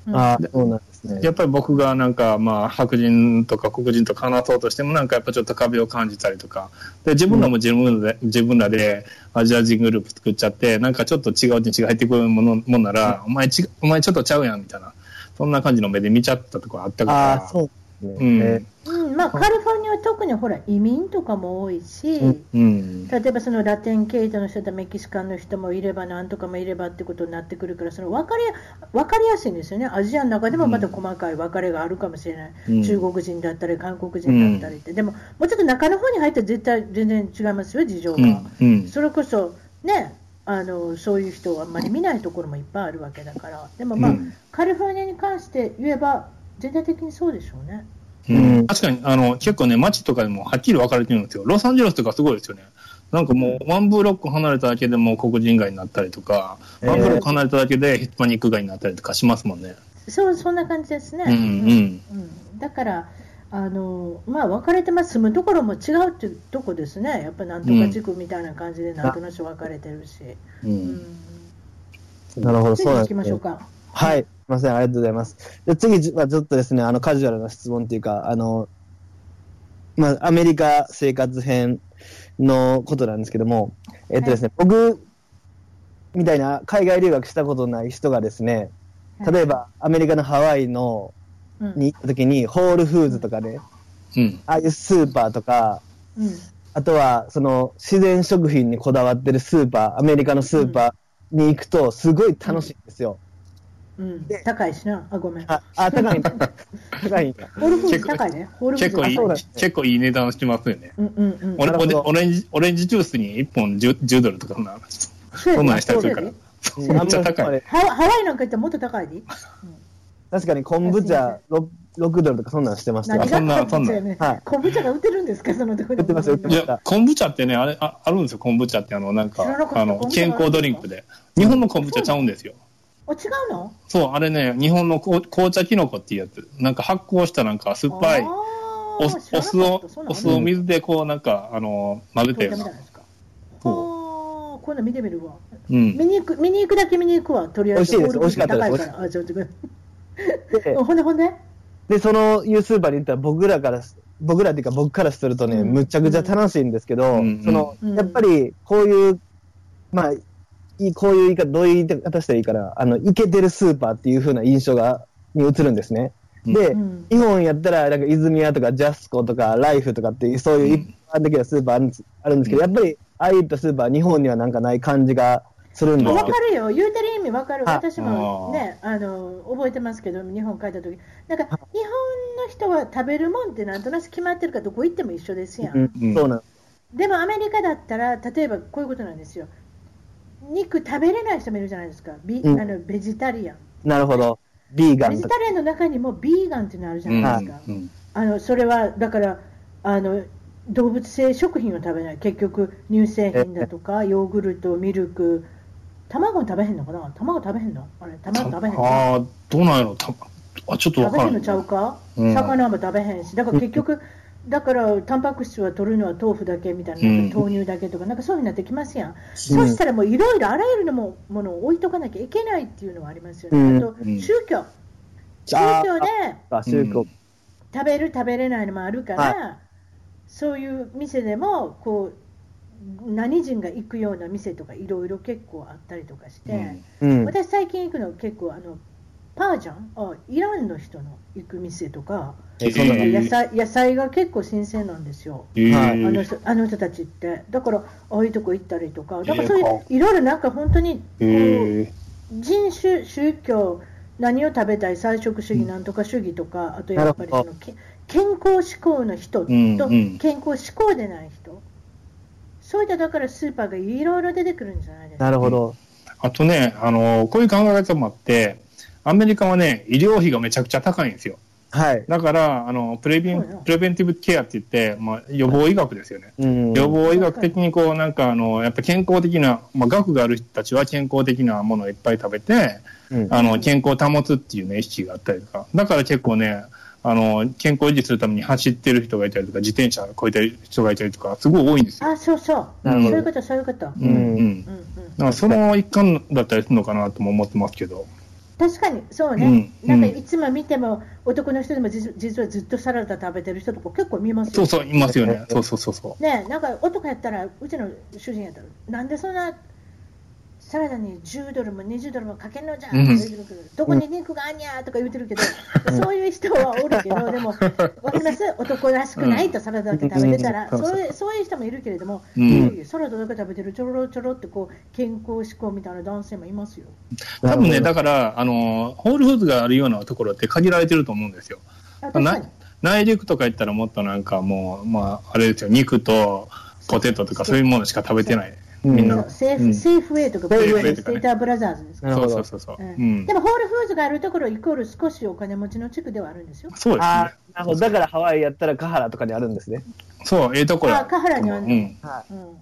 うんあーそうなんですね。やっぱり僕がなんか、まあ、白人とか黒人と話そうとしても、なんかやっぱちょっと壁を感じたりとか、で、自分らも自分らで、自分らでアジア人グループ作っちゃって、なんかちょっと違う人種が入ってくるものもんなら、お前ち、お前ちょっとちゃうやん、みたいな。そんな感じの目で見ちゃったとこあったから。ああ、そうね。うんえうん、まあ、カリフォルニアは特にほら、移民とかも多いし、うんうん。例えばそのラテン系統の人とメキシカンの人もいれば、なんとかもいればってことになってくるから、その分かりや分かりやすいんですよね、アジアの中でもまた細かい分かれがあるかもしれない、うん中国人だったり、韓国人だったりって、でも、もうちょっと中の方に入ったら絶対全然違いますよ、事情が。うん。うん。それこそねあのそういう人をあんまり見ないところもいっぱいあるわけだから、でもまあ、うんカリフォルニアに関して言えば、全体的にそうでしょうね。うん確かに、あの、結構ね、街とかでもはっきり分かれてるんですよ。ロサンゼルスとかすごいですよね。なんかもう、ワンブロック離れただけでもう黒人街になったりとか、えーワンブロック離れただけでヒスパニック街になったりとかしますもんね。そうそんな感じですね。うんうんうんだからあの、まあ、分かれてます、住むところも違うっていうとこですね、やっぱなんとか地区みたいな感じで、なんとなく分かれてるし。う。うんんなるほど、次行きそうなんですねましょうか。はい。ません、ありがとうございます。で次はちょっとですね、あの、カジュアルな質問っていうか、あの、まあ、アメリカ生活編のことなんですけども、えっとですね、僕みたいな海外留学したことない人がですね、例えばアメリカのハワイのうんに行った時に、ホールフーズとかね、うん。ああいうスーパーとか、うんあとは、その、自然食品にこだわってるスーパー、アメリカのスーパーに行くと、すごい楽しいんですよ。うん、高いしな、あ、ごめん。あ、あ高いんだ。高いんだ。ホールフーズ高いね。ホールフーズ結構ね、結構いい値段しますよね。うんうんうん。オレなるほどオレンジ、オレンジジュースに1本 10, 10ドルとかそんな、そんなんしたりするからそう。うんめっちゃ高い。ハワハワイなんか行ったらもっと高いで。確かに昆布茶 6, 6ドルとかそんなんしてました。そんなが昆布茶やねはい昆布茶が売ってるんですか、そのところに。売ってます売ってますいや、昆布茶ってね、あれ、ああるんですよ、昆布茶って、あの、なんかあの、健康ドリンクで。日本の昆布茶ちゃうんですよ。あお違うの？そう、あれね、日本のこう紅茶キノコっていうやつ。なんか発酵したなんか酸っぱいあおーお酢を、お酢を見水でこうなんか、あの、混ぜたような。ですか？そはあ、今度見てみるわ。う。うん。見に行く、見に行くだけ見に行くわ、とりあえず。美味しいです美味しかったですあ、ちょっと。で ほんでほんで？で、そのいうスーパーに行ったら僕らからす、僕らっていうか僕からするとね、うんむちゃくちゃ楽しいんですけど、うんその、うんやっぱりこういう、まあ、こういう言い方、どういう言い方したらいいかな、あの、イケてるスーパーっていう風な印象が、に映るんですね。で、うん。日本やったら、なんか泉屋とかジャスコとかライフとかっていう、そういう一般的なスーパーあるんですけど、やっぱり、ああいったスーパーは日本にはなんかない感じがするんで。すわけかるよ、言うてる意味わかる。あ。私もね、あの、覚えてますけど、日本帰った時。なんか、日本の人は食べるもんってなんとなく決まってるからどこ行っても一緒ですやん。ど、うん。うん。そうなん。でもアメリカだったら、例えばこういうことなんですよ。肉食べれない人もいるじゃないですか。ビうん。あのベジタリアン。なるほど。ビーガンとか。ベジタリアンの中にもビーガンっていうのあるじゃないですか。うん。あのそれはだからあの動物性食品を食べない。結局乳製品だとかヨーグルトミルク。卵食べへんのかな？卵食べへんの？あれ卵食べへんの？ああ、どうなんやろ。たあ、ちょっとわからん。食べへんのちゃうか、うん。魚も食べへんし。だから結局だからタンパク質は取るのは豆腐だけみたいな、うん。豆乳だけとかなんかそういうふうになってきますやん、そしたらもういろいろあらゆるのもものを置いとかなきゃいけないっていうのはありますよね、うん。あとうん。宗教。宗あ教であ、宗教。食べる食べれないのもあるから、はそういう店でもこう何人が行くような店とかいろいろ結構あったりとかして、うん。私最近行くの結構あのパージャン？あイランの人の行く店とか、えー。野菜野菜が結構新鮮なんですよ。えー。はい。あの人あの人たちって。だからああいうとこ行ったりとか。だからえーそういういろいろなんか本当にえ人種、宗教、何を食べたい、菜食主義なんとか主義とか、あとやっぱりそのけ健康志向の人とうんうん健康志向でない人、そういっただからスーパーがいろいろ出てくるんじゃないですか。なるほど。あとね、あの、こういう考え方もあって、アメリカはね、医療費がめちゃくちゃ高いんですよ。はい。だから、あの、プレビンプレベンティブケアって言って、まあ、予防医学ですよね。うん。予防医学的にこう、なんかあの、やっぱ健康的な、まあ、学がある人たちは健康的なものをいっぱい食べて、うんあの、健康を保つっていうね、意識があったりとか。だから結構ね、あの、健康維持するために走ってる人がいたりとか、自転車こいてる人がいたりとか、すごい多いんですよ。あ、そうそう。なるほどそういうこと、そういうこと。ううんん、うん。うんだからその一環だったりするのかなとも思ってますけど。確かに、そうね。うんなんかいつも見ても、男の人でも実実はずっとサラダ食べてる人とか結構見ますよ。そうそう、いますよね。そうそうそうそう。ねなんか男やったら、うちの主人やったら、なんでそんなサラダに10ドルも20ドルもかけんのじゃん、うん。とか言うてるけどどこに肉があんにゃーとか言うてるけど、そういう人はおるけど、でも、わかります男らしくないとサラダだけ食べてたら、うん。そういうそういう人もいるけれども、うん。サラダだけ食べてるちょろちょろってこう健康志向みたいな男性もいますよ。多分ね、だかから、あの、ホールフーズがあるようなところって限られてると思うんですよ。内陸とか行ったらもっとなんかもう、まあ、あれですよ、肉とポテトとかそういうものしか食べてない。うんみんな。セーフ、うんセーフウェイとか、セーフウェイステーターブラザーズですか？そうそうそうそう。で。もホールフーズがあるところイコール少しお金持ちの地区ではあるんですよ。そうですあね。ーなるほど。だからハワイやったらカハラとかにあるんですね。そう、ええところや。あカハラにはうん。はい。うん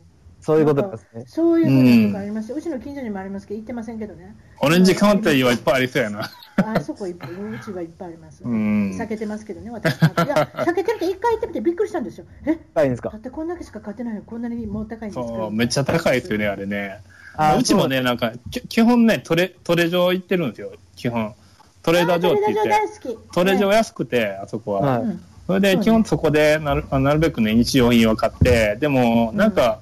そういうことですね。そういうふうなとこありますよ、うちの近所にもありますけど、行ってませんけどね。オレンジカウンティーはいっぱいありそうやな。あそこいっぱい、うちはいっぱいあります。うん避けてますけどね、私も。いや、避けてるけど、一回行ってみてびっくりしたんですよ。え？高いんですか？だってこんだけしか買ってないのにこんなにもう高いんですかそう、めっちゃ高いですよね、あれね。あーうちもね、なんか、き基本ね、トレ、トレ場行ってるんですよ、基本。トレーダー場って言って。トレーダー場大好き。トレ場ね安くて、あそこは。はいうんそれで、基本そこでなる、あなるべくね、日用品を買って、でも、なんか、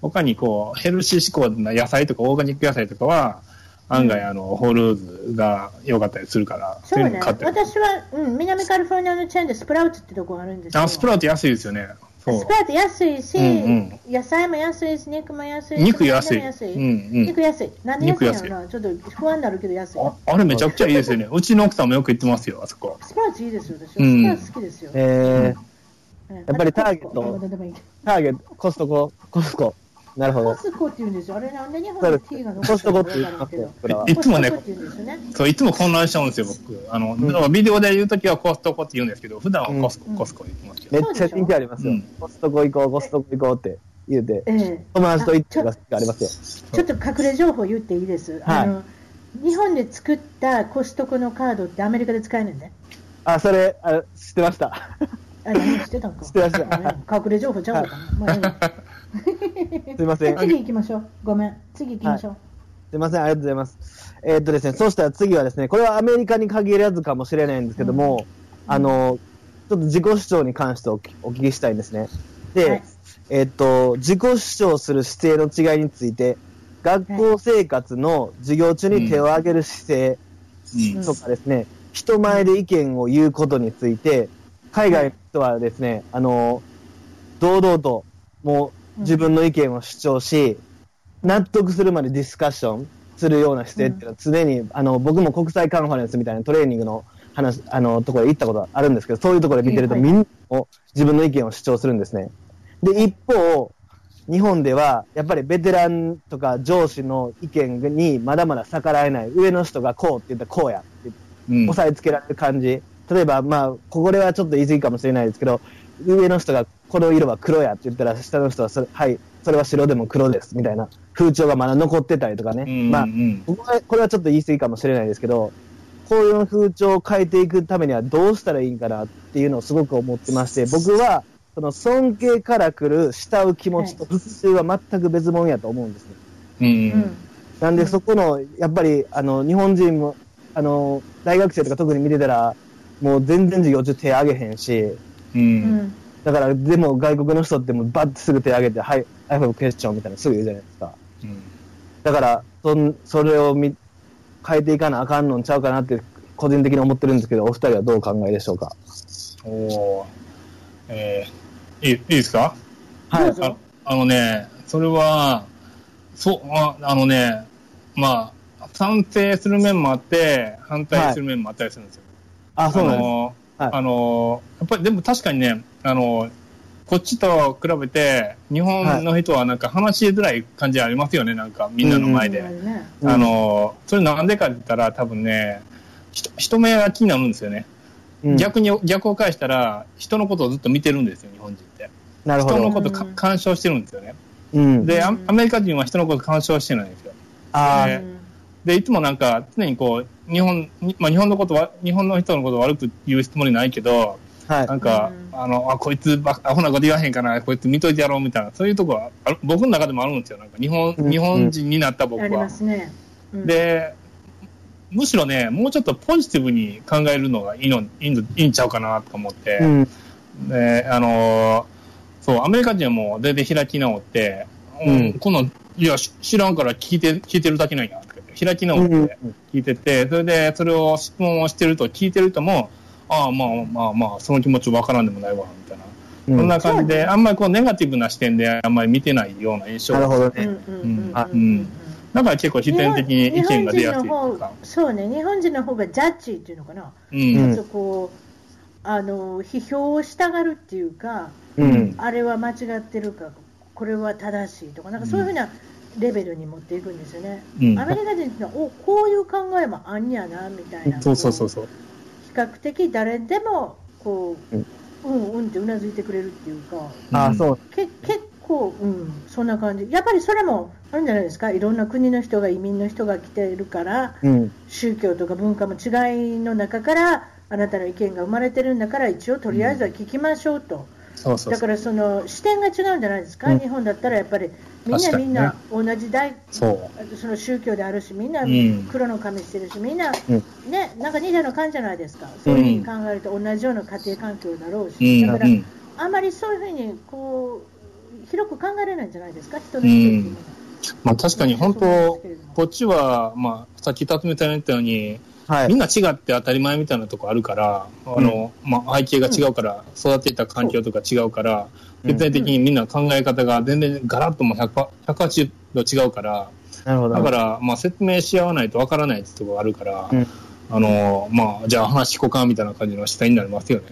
他にこう、ヘルシー志向な野菜とか、オーガニック野菜とかは、案外、あの、ホールーズが良かったりするから、そうね、の買ってる。私は、うん、南カリフォルニアのチェーンでスプラウトってとこがあるんですよ。あ、スプラウト安いですよね。そうスプ。ラウト安いし、うん野菜も安いし、肉も安いし、肉安い。何でも安いうんうん。肉安い。なんで安いんやろな、ちょっと不安になるけど安い。ああれめちゃくちゃいいですよね。うちの奥さんもよく行ってますよ、あそこ。スプラウトいいですよ、私は。スうんプラウト好きですよ。えー、うんやっぱりターゲットターゲット、コストコ、コスコ。なるほど。コスコって言うんですよ。あれなんで日本で T が残コストコってる言いますよ、僕らは。いつもね。そう、いつも混乱しちゃうんですよ、僕。あの、ビデオで言うときはコストコって言うんですけど、普段はコスコ、うんコスコ言ってますけめど。っちゃ人気ありますようん。コストコ行こう、コストコ行こうって言うて、ええ友達と行ってあちょがありますよ。ちょっと隠れ情報言っていいです？はいあの日本で作ったコストコのカードってアメリカで使えるんね。あ、それ、あ知ってました。あ、何知ってたんか。知ってました隠れ情報ちゃうのかな。すいません。次行きましょう。ごめん。次行きましょう。すいません、ありがとうございます。えーっとですね、そうしたら次はですね、これはアメリカに限るやつかもしれないんですけども、あの、ちょっと自己主張に関してお聞きしたいんですね。で、はいえーっと、自己主張する姿勢の違いについて、学校生活の授業中に手を挙げる姿勢うんとかですね、人前で意見を言うことについて、海外の人はですね、あの、堂々ともう自分の意見を主張し、納得するまでディスカッションするような姿勢っていうのは常に、あの、僕も国際カンファレンスみたいなトレーニングの話、あの、ところへ行ったことがあるんですけど、そういうところで見てるとはいみんなも自分の意見を主張するんですね。で、一方、日本では、やっぱりベテランとか上司の意見にまだまだ逆らえない。上の人がこうって言ったらこうやってうん押さえつけられる感じ。例えば、まあ、これはちょっと言い過ぎかもしれないですけど、上の人がこの色は黒やって言ったら、下の人はそれ、はい、それは白でも黒です、みたいな風潮がまだ残ってたりとかね。うんまあう、んここはこれはちょっと言い過ぎかもしれないですけど、こういう風潮を変えていくためにはどうしたらいいんかなっていうのをすごく思ってまして、僕は、その尊敬から来る慕う気持ちと復讐は全く別物やと思うんですね。うんうん。なんでそこの、やっぱり、あの、日本人も、あの、大学生とか特に見てたら、もう全然授業中手挙げへんし、ううんん。だから、でも外国の人ってもうバッてすぐ手挙げて、はい、I have a question みたいなすぐ言うじゃないですか。うんだから、そんそれをみ変えていかなあかんのんちゃうかなって、個人的に思ってるんですけど、お二人はどうお考えでしょうか？おーえーいいいいですか？はい。ああのね、それは、そう、ああのね、まあ、賛成する面もあって、反対する面もあったりするんですよ。あ、そうなんです。あの、はいあの、やっぱりでも確かにね、あの、こっちと比べて、日本の人はなんか話しづらい感じありますよね、なんかみんなの前で。ねうんあの、それなんでかって言ったら多分ね、人人目が気になるんですよね。うん逆に、逆を返したら、人のことをずっと見てるんですよ、日本人って。なるほど。人のこと干渉してるんですよね。うん。で、アうんアメリカ人は人のこと干渉してないんですよ。あねで、いつもなんか、常にこう、日本、にまあ、日本のことは、日本の人のことを悪く言うつもりないけど、あ、はいな。んか、うんあの、あ、こいつば、アホなこと言わへんかな、こいつ見といてやろうみたいな、そういうとこはある、僕の中でもあるんですよ。なんか、日本、うん日本人になった僕ありまは。すね。うん、で、むしろね、もうちょっとポジティブに考えるのがいいの、いいの、いいんちゃうかなと思って、うん。で、あのーそう、アメリカ人はもう全然開き直って、うんうん、この、いや、し知らんから聞いて、聞いてるだけなんや、開き直って聞いてて、それで、それを質問をしてると聞いてる人も、ああ、まあまあまあ、その気持ちわからんでもないわ、みたいな。うんそんな感じで、あんまりこう、ネガティブな視点であんまり見てないような印象なるほどうんね。うんうんうんあうんだから結構自然的に意見が出やすい日本人のとか方。そうね、日本人の方がジャッジっていうのかな、うん。うんちょっとこうあの批評をしたがるっていうか、うん。あれは間違ってるか、これは正しいとか、なんかそういうふうなレベルに持っていくんですよね。うんアメリカ人ってのは、おこういう考えもあんやなみたいな、そうそうそうこそう。う比較的誰でもこう、うんうんうんってうなずいてくれるっていうか。あ、そう。け結構、うん、そんな感じ、やっぱりそれもあるんじゃないですか、いろんな国の人が、移民の人が来ているから、うん。宗教とか文化も違いの中から、あなたの意見が生まれてるんだから、一応とりあえずは聞きましょうと、そうそう。だからその視点が違うんじゃないですか、うん。日本だったらやっぱりみんなねみんな同じ大、そう。その宗教であるし、みんなうん。黒の髪してるし、みんな、うん。ね、なんか似たような感じじゃないですか、そういうふうに考えると同じような家庭環境だろうし、うん。だから、うん。あまりそういうふうにこう広く考えれないんじゃないですか、人のまあ確かに本当こっちは、まあ、さっき辰巳さんが言ったように、はい。みん。な違って当たり前みたいなとこあるから、あの、まあ、背景が違うから、育っていた環境とか違うから、うん。絶対的にみんな考え方が全然ガラッともう100 180度違うから、なるほど。だから、まあ、説明し合わないとわからないってとこがあるから、うん。あの、まあ、じゃあ話聞こうかみたいな感じの視点になりますよね。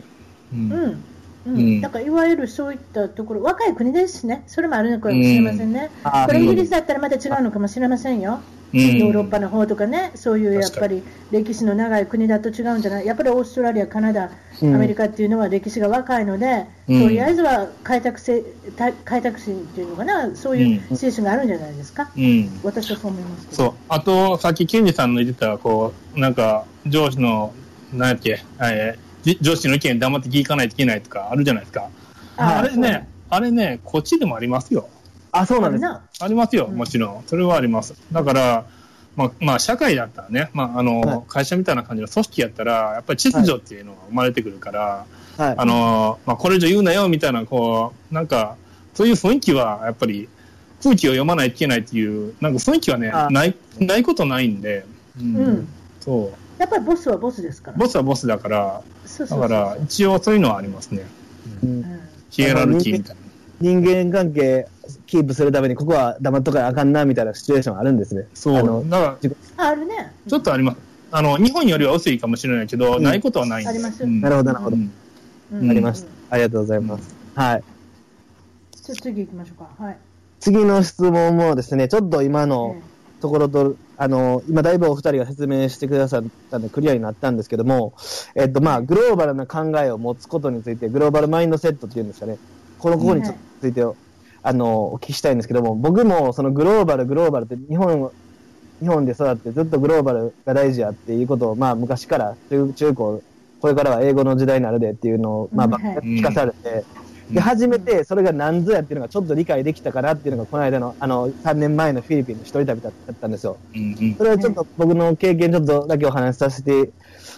うん。うん。うん。うん。だからいわゆるそういったところ、若い国ですしね、それもあるのかもしれませんね、あー。これ、イギリスだったらまた違うのかもしれませんよ、うんヨーロッパの方とかね、そういうやっぱり歴史の長い国だと違うんじゃない、やっぱりオーストラリア、カナダ、アうんメリカっていうのは歴史が若いので、うんとりあえずは開拓せた開拓心っていうのかな、そういう精神があるんじゃないですか、うん。私はそう思います。そう。あと、さっき、ケンジさんの言ってた、こう、なんか、上司の、なんやっけ、えーじ上司の意見黙って聞かないといけないとかあるじゃないですか。ああれね、あれね、こっちでもありますよ。あ、そうなんです。なありますよ、うんもちろん。それはあります。だから、まあ、まあ、社会だったらね、まあ、あの、はい会社みたいな感じの組織やったら、やっぱり秩序っていうのが生まれてくるから、はい。あの、まあ、これ以上言うなよ、みたいな、こう、なんか、そういう雰囲気は、やっぱり、空気を読まないといけないっていう、なんか雰囲気はねあ、ない、ないことないんで、うんうんそう。やっぱりボスはボスですから。ボスはボスだから、そうそうそうだから、一応そういうのはありますね。ううんんヒエラルキーみたいな。人間関係キープするために、ここは黙っとかなあかんな、みたいなシチュエーションあるんですね。そう。あのだから、ああるね。ちょっとあります。あの、日本よりは薄いかもしれないけど、うんないことはないんで。ありますうんなるほど、なるほどありました。ありがとうございます。はい。じゃあ次行きましょうか。はい。次の質問もですね、ちょっと今のところと、あの、今だいぶお二人が説明してくださったんでクリアになったんですけども、えっと、まあ、グローバルな考えを持つことについて、グローバルマインドセットっていうんですかね、このここについて、あの、お聞きしたいんですけども、僕もそのグローバル、グローバルって日本、日本で育ってずっとグローバルが大事やっていうことを、まあ、昔から中中高、これからは英語の時代になるでっていうのを、まあ、聞かされて、うん。で、初めてそれが何ぞやっていうのがちょっと理解できたかなっていうのが、この間の、あの、3年前のフィリピンの一人旅だったんですよ。それをちょっと僕の経験ちょっとだけお話しさせて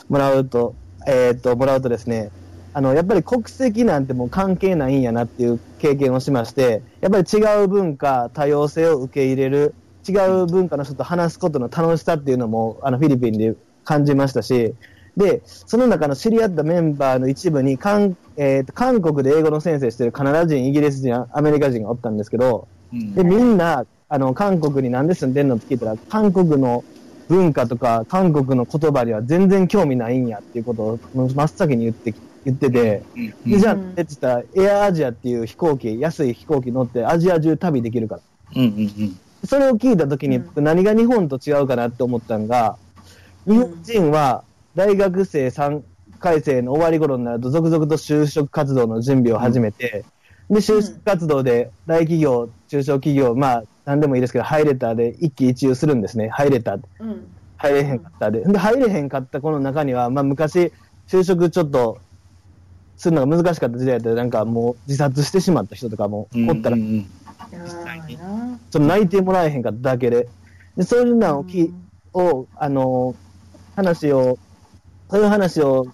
もらうと、えーっと、もらうとですね、あの、やっぱり国籍なんてもう関係ないんやなっていう経験をしまして、やっぱり違う文化、多様性を受け入れる、違う文化の人と話すことの楽しさっていうのも、あの、フィリピンで感じましたし、で、その中の知り合ったメンバーの一部に、韓えーと韓国で英語の先生してるカナダ人、イギリス人、アメリカ人がおったんですけど、うん。で、みんな、あの、韓国になんで住んでんのって聞いたら、韓国の文化とか、韓国の言葉には全然興味ないんやっていうことを真っ先に言ってき、言ってて、うんで、じゃあ、うんえって言ったら、エアアジアっていう飛行機、安い飛行機乗ってアジア中旅できるから。うんうんうんそれを聞いたときに、うん僕何が日本と違うかなって思ったのが、日本人は大学生3回生の終わり頃になると続々と就職活動の準備を始めて、で、就職活動で大企業、中小企業、まあ、何でもいいですけど、入れたで一喜一憂するんですね。入れた。うん。入れへんかったで。で、入れへんかった子の中には、まあ、昔、就職ちょっと、するのが難しかった時代だったら、なんかもう自殺してしまった人とかもうんおったらうんうんいやーな。その泣いてもらえへんかっただけで。で、そういうのをき、うん。を、あの、話を、そういう話を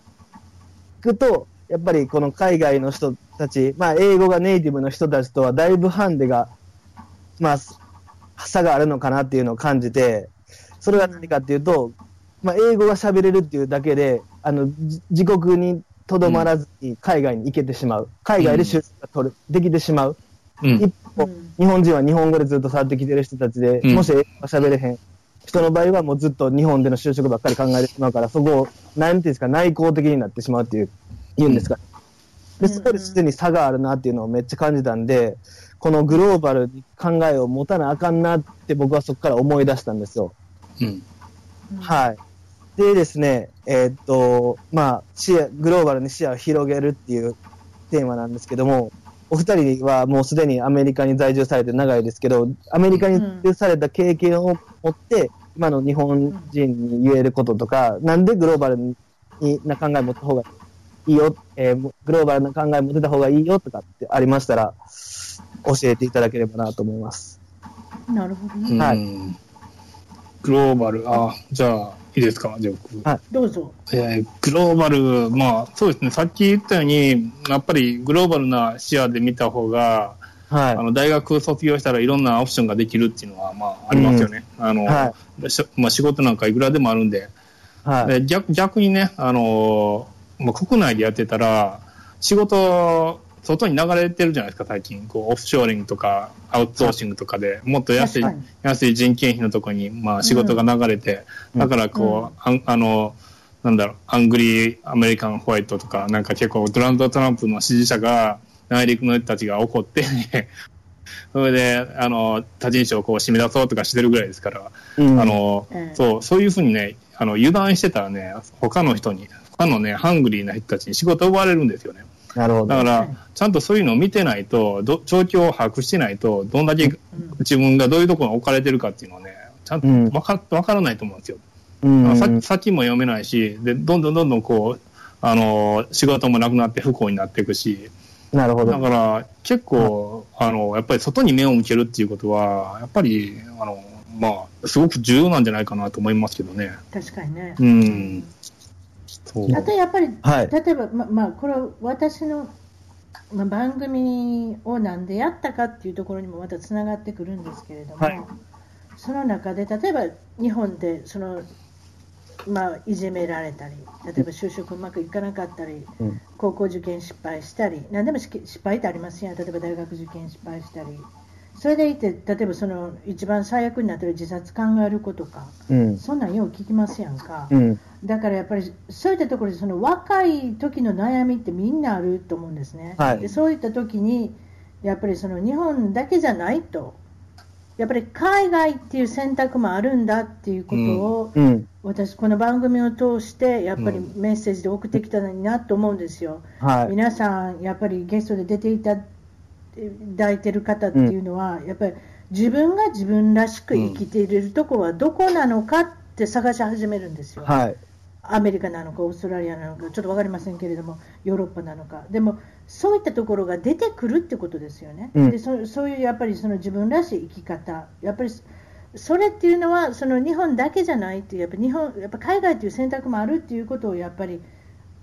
聞くと、やっぱりこの海外の人たち、まあ、英語がネイティブの人たちとはだいぶハンデが、まあ、差があるのかなっていうのを感じて、それは何かっていうと、まあ、英語が喋れるっていうだけで、あの、じ自国にとどまらずに海外に行けてしまう。海外で就職が取る、できてしまう。うん一歩、うん日本人は日本語でずっと触ってきてる人たちで、うんもし英語が喋れへん人の場合はもうずっと日本での就職ばっかり考えてしまうから、そこを、なんていうんですか、内向的になってしまうっていう、言うんですか。で、そこですでに差があるなっていうのをめっちゃ感じたんで、このグローバルに考えを持たなあかんなって僕はそこから思い出したんですよ。うんはい。でですね、えーっと、まあ、視野、グローバルに視野を広げるっていうテーマなんですけども、お二人はもうすでにアメリカに在住されて長いですけど、アメリカに在住された経験を持って、今の日本人に言えることとか、なんでグローバルにな考えを持った方がいいよ、えーグローバルな考えを持てた方がいいよとかってありましたら、教えていただければなと思います。なるほどね。うんはいグローバル、あ、じゃあ、いいですか、じゃあ僕。はいどうぞ。えーグローバル、まあ、そうですね、さっき言ったように、やっぱりグローバルな視野で見た方が、はいあ。の大学卒業したらいろんなオプションができるっていうのは、まあ、ありますよね。あの、はしまあ、仕事なんかいくらでもあるんで、はい。で逆逆にね、あのまあ、国内でやってたら、仕事、外に流れてるじゃないですか、最近。こう、オフショーリングとか、アウトソーシングとかで、もっと安い安い人件費のところに、まあ、仕事が流れて、うん。だから、こう、あんあの、なんだろう、アングリー・アメリカン・ホワイトとか、なんか結構、ドナルド・トランプの支持者が、内陸の人たちが怒って、それで、あの、他人種をこう締め出そうとかしてるぐらいですから、うん。あの、うん。そう、そういうふうにね、あの、油断してたらね、他の人に、他のね、ハングリーな人たちに仕事を奪われるんですよね。なるほど。だからはい、ちゃんとそういうのを見てないと、ど状況を把握してないと、どんだけ自分がどういうところに置かれてるかっていうのをね、ちゃんとうん分か,、わからないと思うんですよ。うんさ先も読めないし、で、どんどんどんどんこう、あの、仕事もなくなって不幸になっていくし、なるほど。だから結構、あの、やっぱり外に目を向けるっていうことは、やっぱり、あの、まあ、すごく重要なんじゃないかなと思いますけどね。確かにね。うん。あとやっぱり、はい。例えば、ままあ、これは私の、まあ、番組をなんでやったかっていうところにもまたつながってくるんですけれども、はい。その中で例えば日本でその、まあ、いじめられたり例えば就職うまくいかなかったり、うん。高校受験失敗したり何でもし失敗ってありますやん。例えば大学受験失敗したりそれでいて例えばその一番最悪になってる自殺考える子とかうん。そんなんよう聞きますやんか？うん。だからやっぱりそういったところでその若い時の悩みってみんなあると思うんですね。はいでそういった時にやっぱりその日本だけじゃないと。やっぱり海外っていう選択もあるんだっていうことを、うん。私、この番組を通してやっぱりうんメッセージで送ってきたのになと思うんですよ。はい。皆さん、やっぱりゲストで出ていただいてる方っていうのは、やっぱり自分が自分らしく生きているところはどこなのかって探し始めるんですよ。はい。アメリカなのか、オーストラリアなのか、ちょっと分かりませんけれども、ヨーロッパなのか、でも、そういったところが出てくるってことですよね、うん。でそそういうやっぱりその自分らしい生き方、やっぱりそれっていうのは、その日本だけじゃないっていう、やっぱ日本やっぱ海外という選択もあるっていうことをやっぱり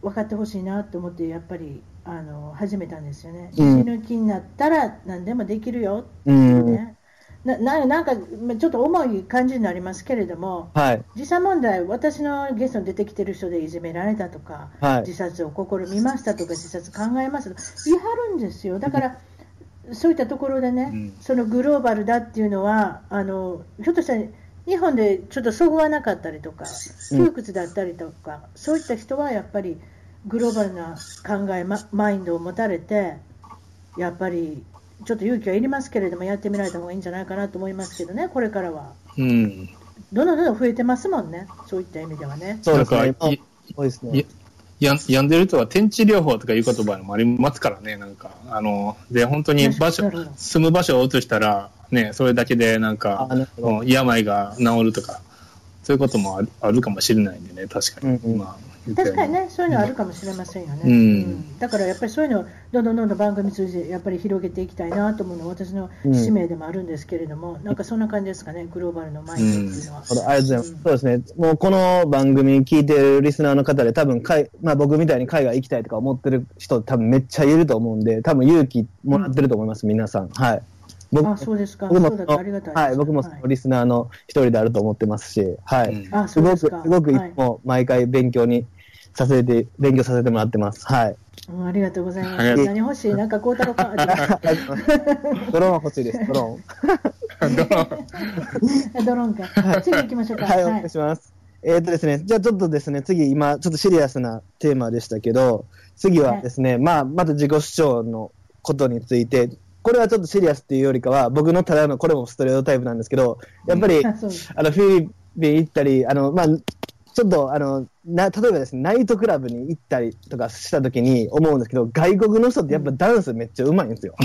分かってほしいなと思って、やっぱりあの始めたんですよね、うん死ぬ気になったら何でもできるよってう。いうんね。なななんかまあちょっと重い感じになりますけれども、はい。実際問題、私のゲストに出てきてる人でいじめられたとか、はい自殺を試みましたとか、自殺考えましたとか、言い張るんですよ。だから、そういったところでね、うんそのグローバルだっていうのは、あのひょっとしたら日本でちょっとそぐわなかったりとか、窮屈だったりとか、そういった人はやっぱりグローバルな考え、まマインドを持たれて、やっぱりちょっと勇気はいりますけれども、やってみられた方がいいんじゃないかなと思いますけどね、これからは。うん。どんどんどんどん増えてますもんね、そういった意味ではね。そうですね。や病んでる人は天地療法とかいう言葉もありますからね、なんか。あの、で、本当に場所住む場所を移したら、ね、それだけでなんか病が治るとか、そういうこともあるかもしれないんでね、確かに。うんうんまあ確かにね、そういうのあるかもしれませんよね。うんだからやっぱりそういうのをどんどんどんどん番組通じてやっぱり広げていきたいなと思うのは私の使命でもあるんですけれども、なんかそんな感じですかね、グローバルのマインドっていうのは。うございます。そうですね。もうこの番組聞いてるリスナーの方で多分海、まあ僕みたいに海外行きたいとか思ってる人多分めっちゃいると思うんで、多分勇気もらってると思います、皆さん。はい。僕あ、そうですか。僕もそうだとありがたいです。はい、僕もそのリスナーの一人であると思ってますし、はい。うんあ、すごく、すそうですか。ごくも毎回勉強にさせて、勉強させてもらってます。はい。うんありがとうございます。ありがとう何欲しい？なんか孝太郎か？あ ドローン欲しいです、ドロドローンか。次行きましょうか。ーン。はい、お願いします。えっ、とですね、じゃあちょっとですね、次、今、ちょっとシリアスなテーマでしたけど、次はですね、まあ、まず自己主張のことについて、これはちょっとシリアスっていうよりかは、僕のただの、これもストレートタイプなんですけど、やっぱり、あの、フィリピン行ったり、あの、まあ、ちょっと、あの、な、例えばですね、ナイトクラブに行ったりとかしたときに思うんですけど、外国の人ってやっぱダンスめっちゃうまいんですよ。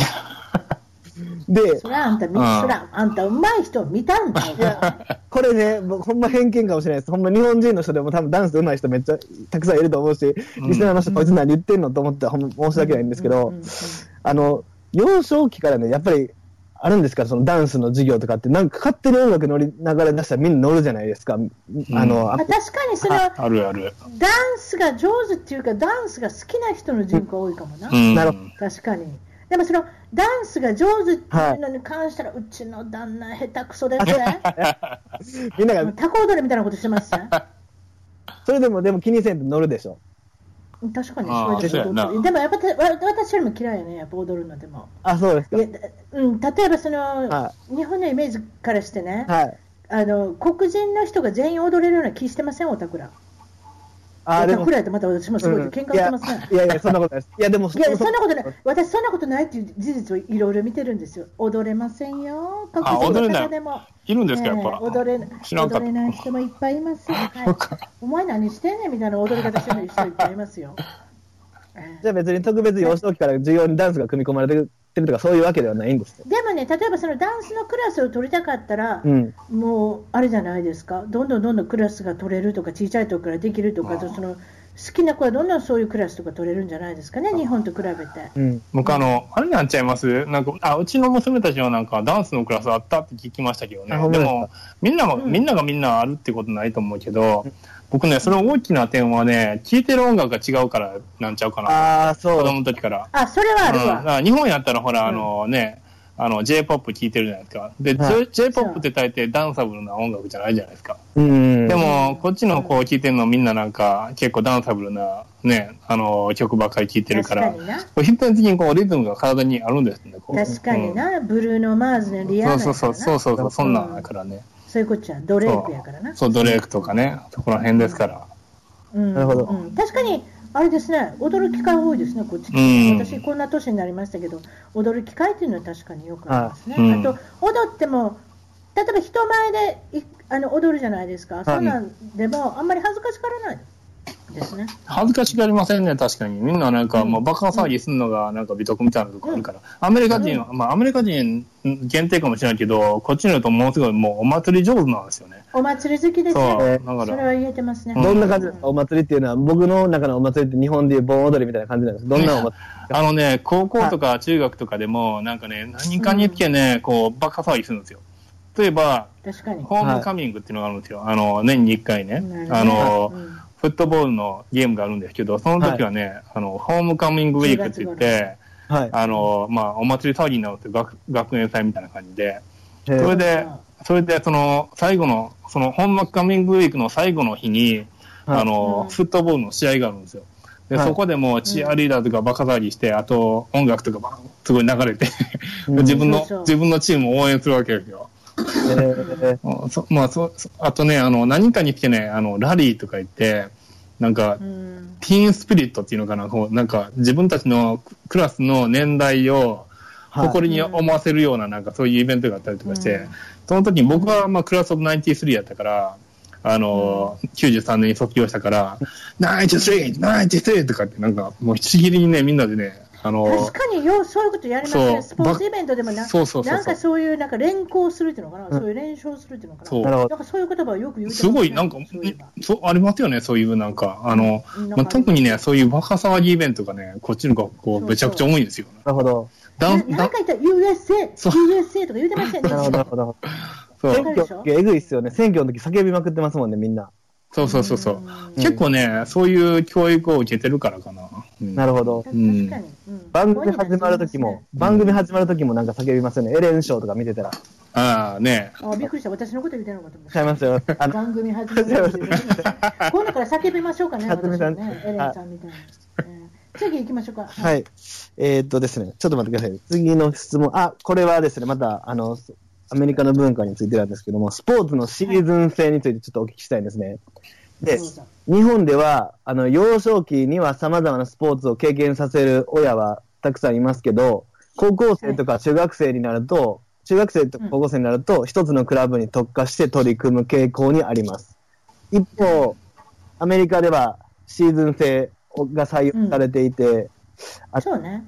で、それはあんた、うんはあんた、うまい人見たんだよ。これね、僕ほんま偏見かもしれないです。ほんま日本人の人でも多分ダンス上手い人めっちゃたくさんいると思うし、うんリスナーの人こいつ何言ってんのと思ってほんま申し訳ないんですけど、あの、幼少期からね、やっぱりあるんですか、そのダンスの授業とかって、なんか勝手に音楽乗り流れ出したらみんな乗るじゃないですか。あの、あまあ、確かにそのあるある。ダンスが上手っていうか、ダンスが好きな人の人口多いかもな、うん。なるほ確かに。でもそのダンスが上手っていうのに関したら、うちの旦那、下手くそですね。みんなが、タコ踊りみたいなことしてますね。それでもでも気にせんと乗るでしょ。確かにでもそうやなでもやっぱ私よりも嫌いやね、やっぱ踊るのでも。あ、そうですかうん、例えばその、は日本のイメージからしてね、はい。あの黒人の人が全員踊れるような気してません、オタクら。あーでもくらいとまた私もすごい喧嘩売ってますね。いやいや、そんなことないです。いや、でも、いや、そんなことない。私、そんなことないっていう事実をいろいろ見てるんですよ。踊れませんよ。あ踊れない方でも。いるんですか、やっぱ。ええ踊れ踊れない人もいっぱいいます。はい、お前何してんねんみたいな踊り方してる人いっぱいいますよ。じゃあ別に特別幼少期から授業にダンスが組み込まれてるとか、そういうわけではないんですよ。でもね、例えばそのダンスのクラスを取りたかったら、うん。もうあれじゃないですか、どんどんどんどんクラスが取れるとか、小さい時からできるとか、その好きな子はどんどんそういうクラスとか取れるんじゃないですかね、日本と比べて。うん。僕あの、あれになっちゃいます？なんか、あ、うちの娘たちはなんかダンスのクラスあったって聞きましたけどねでも、みんなが、うんみんながみんなあるってことないと思うけど、僕ね、その大きな点はね、聴いてる音楽が違うからなんちゃうかな。ああ、子そう。供の時から。あ、それはあるうん、だわ。から日本やったらほら、うんあのね、あの、J-POP 聴いてるじゃないですか。で、は J- J-POP って大抵ダンサブルな音楽じゃないじゃないですか。うん。でも、こっちの子を聴いてるのみんななんか、結構ダンサブルな、ね、あの、曲ばっかり聴いてるから、確かにな。こう必然的にこうリズムが体にあるんですね。こう確かにな、ブルーノ・マーズのリアーナそうそうそう、そうう。そうそう、そんなんだからね。そういうこっちゃ、ドレークやからな。そう、ドレークとかね、そこら辺ですから。うん。なるほど。うん確かに、あれですね、踊る機会多いですね、こっち、うん。私、こんな年になりましたけど、踊る機会っていうのは確かによくありますね。はいうん。あと、踊っても、例えば人前でいあの踊るじゃないですか、そんなんでも、あんまり恥ずかしがらない。ですね。恥ずかしがりませんね、確かに。みんななんか、うんもうバカ騒ぎするのがなんか美徳みたいなとこあるから。アメリカ人は、まあアメリカ人限定かもしれないけど、こっちにいるとものすごいもうお祭り上手なんですよね。お祭り好きですよ、だから。それは言えてますね。どんな感じですかお祭りっていうのは、僕の中のお祭りって日本でいう盆踊りみたいな感じなんです。どんなお祭 あのね、高校とか中学とかでも、なんかね、何かにつけね、こう、バカ騒ぎするんですよ。例えば、確かに。ホームカミングっていうのがあるんですよ。あの、年に1回ねあの、うんフットボールのゲームがあるんですけど、その時はね、あの、ホームカミングウィークって言って、りはい。あの、まあ、お祭り騒ぎになるんですよ。学学園祭みたいな感じで。えーそれで、それで、その、最後の、その、ホームカミングウィークの最後の日に、はいあの、うんフットボールの試合があるんですよ。で、はいそこでもうチアリーダーとかバカ騒ぎして、あと音楽とかバンすごい流れて、うん自分のそうそう、自分のチームを応援するわけですよ。えー うんそまあ、そ、そあとね、あの、何かに来てね、あの、ラリーとか言って、なんかう、ん。ティーンスピリットっていうのかな、こう、なんか、自分たちのクラスの年代を、はい。誇りに思わせるような、なんかそういうイベントがあったりとかして、うん。その時に僕は、まあ、クラスオブ93やったから、あの、93年に卒業したから、93、93とかってなんか、もうしぎりにね、みんなでね、あの、確かにようそういうことやりますね、スポーツイベントでもなそうそうそうそう。なんかそういうなんか連行するっていうのかな、そういう連勝するっていうのかな、そう。なんかそういう言葉をよく言うすすごい、なんか、そうありますよね、そういうなんか、あの、うん。まあ、特にね、そういうバカ騒ぎイベントがね、こっちの学校、めちゃくちゃ多いんですよ。なるほど。だん、だななんか言ったら USA、USA とか言うてませんでなるほど、なるしほど。そう。選挙の時えぐいっすよね。選挙の時叫びまくってますもんね、みんな。そうそうそうそう。うん結構ね、そういう教育を受けてるからかな。うんなるほど。確かに、うん番組始まる時も、番組始まる時もなんか叫びますよね。エレンショーとか見てたら。ああ、ね。あびっくりした、私のこと言ってるのかと思っちゃいますよ。番組始める今度から叫びましょうかね、私もね、エレンさんみたいな。うん次行きましょうか。はい。えーっとですね、ちょっと待ってください。次の質問。あ、これはですね、また、あの、アメリカの文化についてなんですけども、スポーツのシーズン制についてちょっとお聞きしたいんですね。で日本では、あの、幼少期には様々なスポーツを経験させる親はたくさんいますけど、高校生とか中学生になると、中学生とか高校生になると、一つのクラブに特化して取り組む傾向にあります。一方、アメリカではシーズン制が採用されていて、あそうね。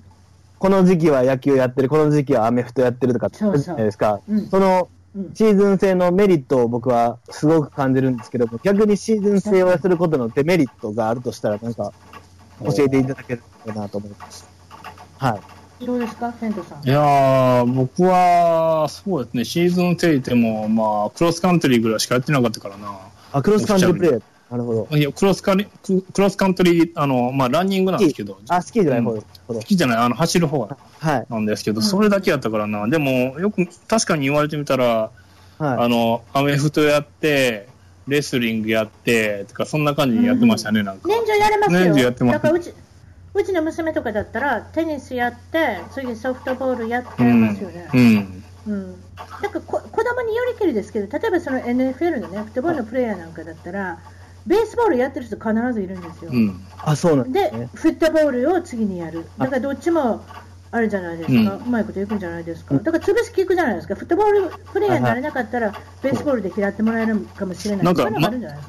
この時期は野球やってる、この時期はアメフトやってるとかってじゃないですか。うんそのうんシーズン制のメリットを僕はすごく感じるんですけども、逆にシーズン制をすることのデメリットがあるとしたら、なんか教えていただけるかなと思います。はい。どうですか、ケントさん。いやー、僕は、そうですね、シーズン制ても、まあ、クロスカントリーぐらいしかやってなかったからな。あ、クロスカントリープレー。なるほど。いや、クロスカリククロスカントリー、あの、まあ、ランニングなんですけど、あ、スキーじゃない方好きじゃない、あの、走る方はい。なんですけど、うんそれだけやったからな。でも、よく、確かに言われてみたら、はい。あの、アメフトやって、レスリングやって、とか、そんな感じにやってましたね、なんか。年中やれますよ。年中やってますだからうち、うちの娘とかだったら、テニスやって、次ソフトボールやってますよね。うん。うん。だからこ子供によりけりですけど、例えばその NFL のね、フットボールのプレイヤーなんかだったら、ベースボールやってる人必ずいるんですよ。うん。あ、そうなんでね。フットボールを次にやる。だからどっちもあれじゃないですか、うまいこといくんじゃないですか。だから潰し効くじゃないですか。フットボールプレイヤーになれなかったら、ベースボールで拾ってもらえるかもしれない。なんか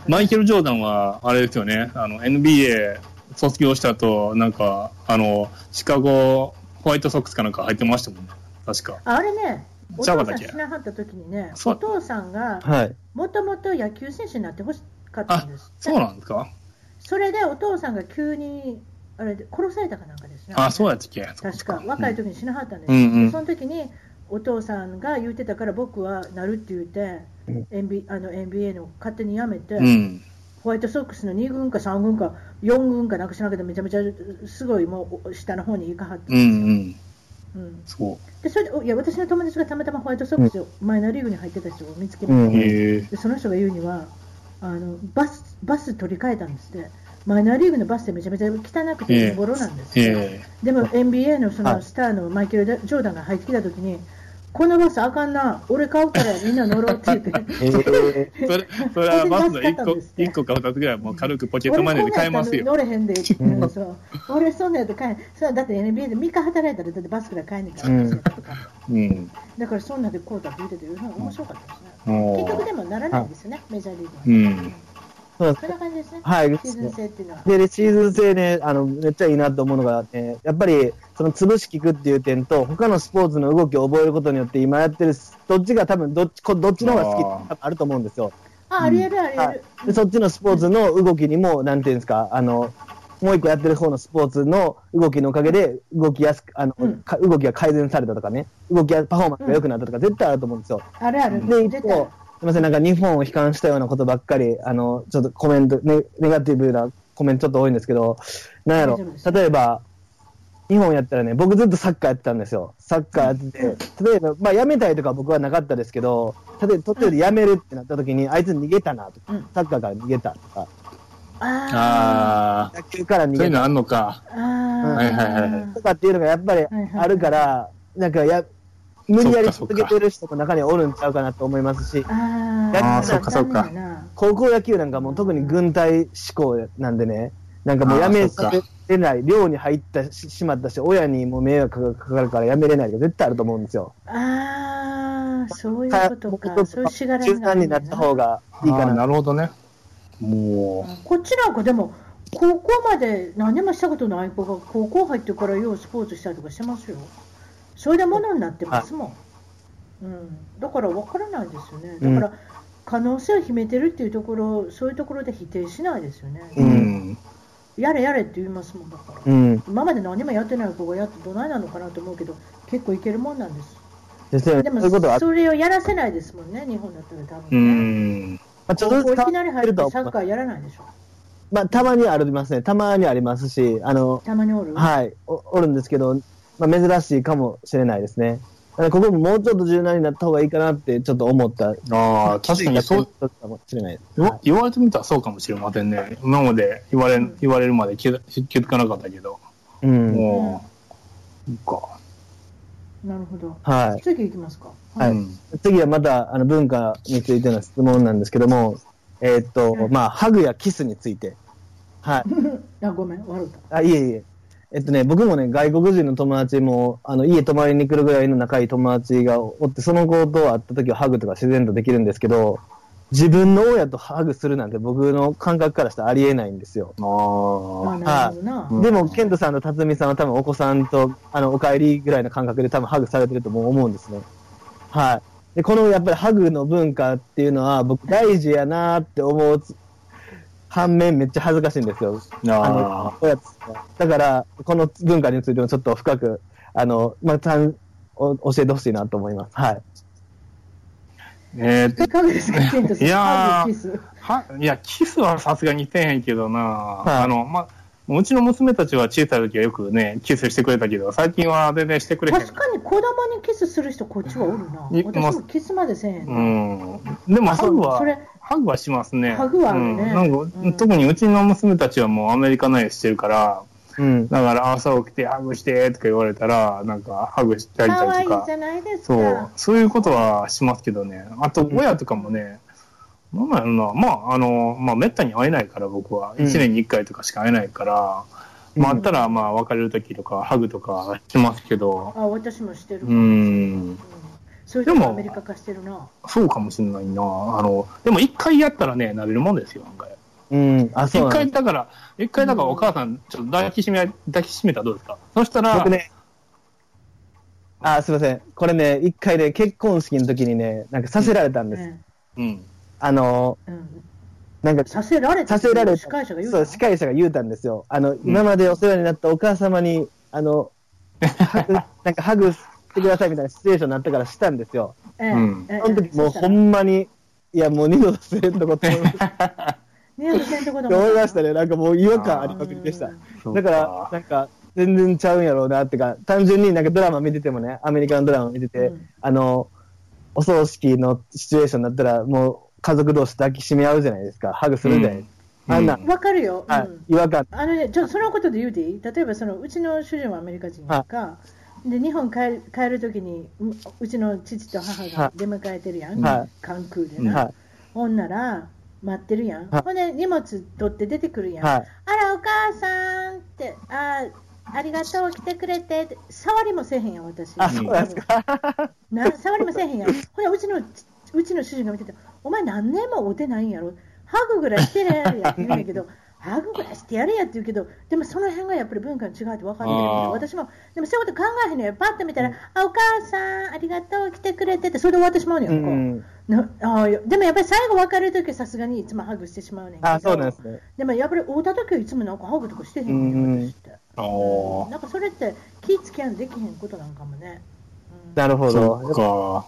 マイケル・ジョーダンは、あれですよね、あの、NBA 卒業した後、なんか、あの、シカゴホワイトソックスかなんか入ってましたもんね。確か。あれね、お父さん死なはった時にね、お父さんがはい。もともと野球選手になってほしかったあんです。そうなんですか？それでお父さんが急にあれで殺されたかなんかですね。あ、そうやっけ？確か若い時に死なはったんです、うんうんでその時にお父さんが言ってたから僕はなるって言って、うん NBA, あの NBA の勝手に辞めて、うん。ホワイトソックスの2軍か3軍か4軍かなんかしなくてめちゃめちゃすごいもう下の方に行かはったんうんうですよ、ん。うんそう。でそれでおいや私の友達がたまたまホワイトソックス、マイナーリーグに入ってた人を見つけまうん。でその人が言うにはあのバスバス取り替えたんですって。マイナーリーグのバスってめちゃめちゃ汚くてボロなんですよ、えでも NBA のそはい。のスターのマイケル・ジョーダンが入ってきたときに、このバスあかんな、俺買うからみんな乗ろうって言って、えー、え。それ、それはバスの1個一個か2つぐらいもう軽くポケットマネーで買えますよ。乗れへんで、俺そんなんやったら買えん、そうだって NBA で3日働いたらだってバスくらい買えんねんから、うんうん。だからそんなんでこうだって言ってて、うん面白かったですね。お結局ーでもならないんですよね、メジャーリーグは。うん。そうそんな感じですね、はいシーズン制っていうのは。で、でシーズン制ね、あの、めっちゃいいなと思うのが、ね、やっぱり、その潰し効くっていう点と、他のスポーツの動きを覚えることによって、今やってる、どっちが多分、どっち、こどっちの方が好きあると思うんですよ。あ、ありえるありえはいる。でそっちのスポーツの動きにも、なんていうんですか、あの、もう一個やってる方のスポーツの動きのおかげで、動きやすく、あの、うんか動きが改善されたとかね、動きや、パフォーマンスが良くなったとか、絶対あると思うんですよ。あるある。で、一絶対方、すみません、なんか日本を悲観したようなことばっかり、あの、ちょっとコメント、ネネガティブなコメントちょっと多いんですけど、なんやろ例えば、日本やったらね、僕ずっとサッカーやってたんですよ。サッカーやってて、例えば、まあ辞めたいとか僕はなかったですけど、例えば途中で辞めるってなった時に、あいつ逃げたなとか、うんサッカーから逃げたとか、ああ野球から逃あ、そういうのげたあんのか。あ。ああ。はいはいはいはいとかっていうのがやっぱりあるから、なんかや、無理やり続けてる人も中にはおるんちゃうかなと思いますし、あ高校野球なんかもう特に軍隊志向なんでね、なんかもうやめさせない、寮に入ったししまったし、親にも迷惑がかかるからやめれないとか絶対あると思うんですよ。ああ、そういうことか。もうちょっとそういうしがら中みになった方がいいかな。なるほどね。もこっちなんかでも、高校まで何もしたことない子が高校入ってからようスポーツしたりとかしてますよ。それでものになってますもん。うん、だから分からないですよね。だから、可能性を秘めてるっていうところ、そういうところで否定しないですよね。う、うん。やれやれって言いますもんだから。うん。今まで何もやってない子がやってどないなのかなと思うけど、結構いけるもんなんです。でね。でもそれをやらせないですもんね、日本だったら多う分ね。ん。まあ、ちょっといきなり入るとサッカーやらないでしょ。まあ、たまにありますね。たまにありますし、あの、たまにおる？はい、おおるんですけど、まあ、珍しいかもしれないですね。ここももうちょっと柔軟になった方がいいかなってちょっと思った。ああ、確かにそう、かもしれない。言言われてみたらそうかもしれませんね。今まで言われん言われるまで気づ気づかなかったけど。うん。もう、か。なるほど。はい。次行きますか。はいうん次はまたあの文化についての質問なんですけども、えーっと、うんまあ、ハグやキスについて。はい。あ、ごめん、悪かった。あ、いえいえ。えっとね、僕もね、外国人の友達も、あの、家泊まりに来るぐらいの仲いい友達がおって、その子と会った時はハグとか自然とできるんですけど、自分の親とハグするなんて僕の感覚からしたらありえないんですよ。あああ。なるほどな。うんでも、ケントさんと辰巳さんは多分お子さんと、あの、お帰りぐらいの感覚で多分ハグされてるとも思うんですね。はい。で、このやっぱりハグの文化っていうのは僕大事やなーって思うつ反面めっちゃ恥ずかしいんですよ。あのあ、親とだから、この文化についてもちょっと深く、あの、また、お教えてほしいなと思います。はい。えーい。いやーハグキス。は、いや、キスはさすがにせえへんけどな、いあの、ま、うちの娘たちは小さい時はよくね、キスしてくれたけど、最近は全然してくれへん。確かに子供にキスする人、こっちはおるな。い私もキスまでせえへんうな。ん。でも、ハグはハグはしますね。ハグはあるね特にうちの娘たちはもうアメリカナイズしてるから、うん。だから朝起きてハグしてとか言われたら、なんかハグしたりとか可愛いじ。ゃないですそうか。、そういうことはしますけどね。あと、親とかもね、まあまあ、まあ、あの、まあ、めったに会えないから、僕は。うん1年に1回とかしか会えないから、うんまあ、あったら、まあ、別れる時とか、ハグとかしますけど、あ、私もしてる。うーん、そういうアメリカ化してるな。そうかもしれないな。あの、でも1回やったらね、慣れるもんですよ、案外。うん、あ、そう一。回だから、一回だからお母さん、ちょっと抱きしめ、抱きしめたらどうですか？そしたら、僕ね、あ、すいません。これね、一回ね、結婚式の時にね、なんかさせられたんです。ねうん。あの、うん。なんか、させられたさせられた。司会者が言うそう、の司会者が言うたんですよ。あの、今までお世話になったお母様に、あの、ハグ なんかハグしてくださいみたいなシチュエーションになったからしたんですよ。ええうんええその時もうほんまに、いや、もう二度とせんとこって思いました せんとこだ思いましたね。なんかもう違和感ありまくりでした。だから、なんか、全然ちゃうんやろうなってか、単純になんかドラマ見ててもね、アメリカのドラマ見てて、うんあの、お葬式のシチュエーションになったら、もう家族同士抱きしめ合うじゃないですか。ハグするじゃないですか。あん。な、うん。わかるよ。違和感。あのね、ちょそのことで言うていい？例えばそのうちの主人はアメリカ人やんか、で日本帰る帰るときにううちの父と母が出迎えてるやん、はい。関空でな、はい。ほんなら待ってるやん、はい。ほんで荷物取って出てくるやん、はい。あらお母さんってあありがとう来てくれて触りもせえへんやん私。あ、そうなんですか。な触りもせえへんやん。ほら、うちの、うちの主人が見てて、お前何年も会うてないんやろ？ハグぐらいしてやるやって言うんやけど、ハグぐらいしてやれやって言うけど、でもその辺がやっぱり文化の違いって分かってる私も、でもそういうこと考えへんのよ。パッと見たら、あ、お母さん、ありがとう、来てくれてって、それで終わってしまうのうよ、こう。ん。なあーでもやっぱり最後別れるときはさすがにいつもハグしてしまうねんけど。あ、そうなんですね。でもやっぱり会うたときはいつもなんかハグとかしてへんねうん私って。なんかそれって気ぃつけやんできへんことなんかもね。うんなるほそうど。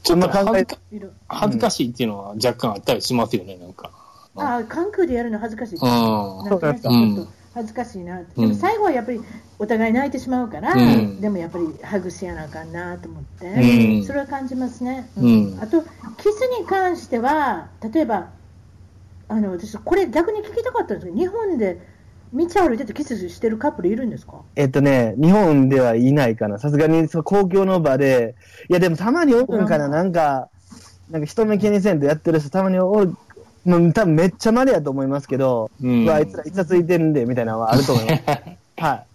か。ちょっと恥ずかいる恥ずかしいっていうのは若干あったりしますよね、なんか。ああ、関空でやるの恥ずかしい。うんなんかねちょっと恥ずかしいなって。うんでも最後はやっぱりお互い泣いてしまうから、うんでもやっぱりハグしやなあかんなと思って、うんそれは感じますね。うんあと、キスに関しては、例えば、あの私、これ逆に聞きたかったんですけど、日本で道歩いててキスしてるカップルいるんですか？えっとね、日本ではいないかな。さすがにそう公共の場で。いや、でもたまにおるんかな。なんか、なんか人目気にせんとやってる人たまにおる。もう多分めっちゃ稀やと思いますけど、うんうわあいつらイチャついてるんで、みたいなのはあると思います。はい。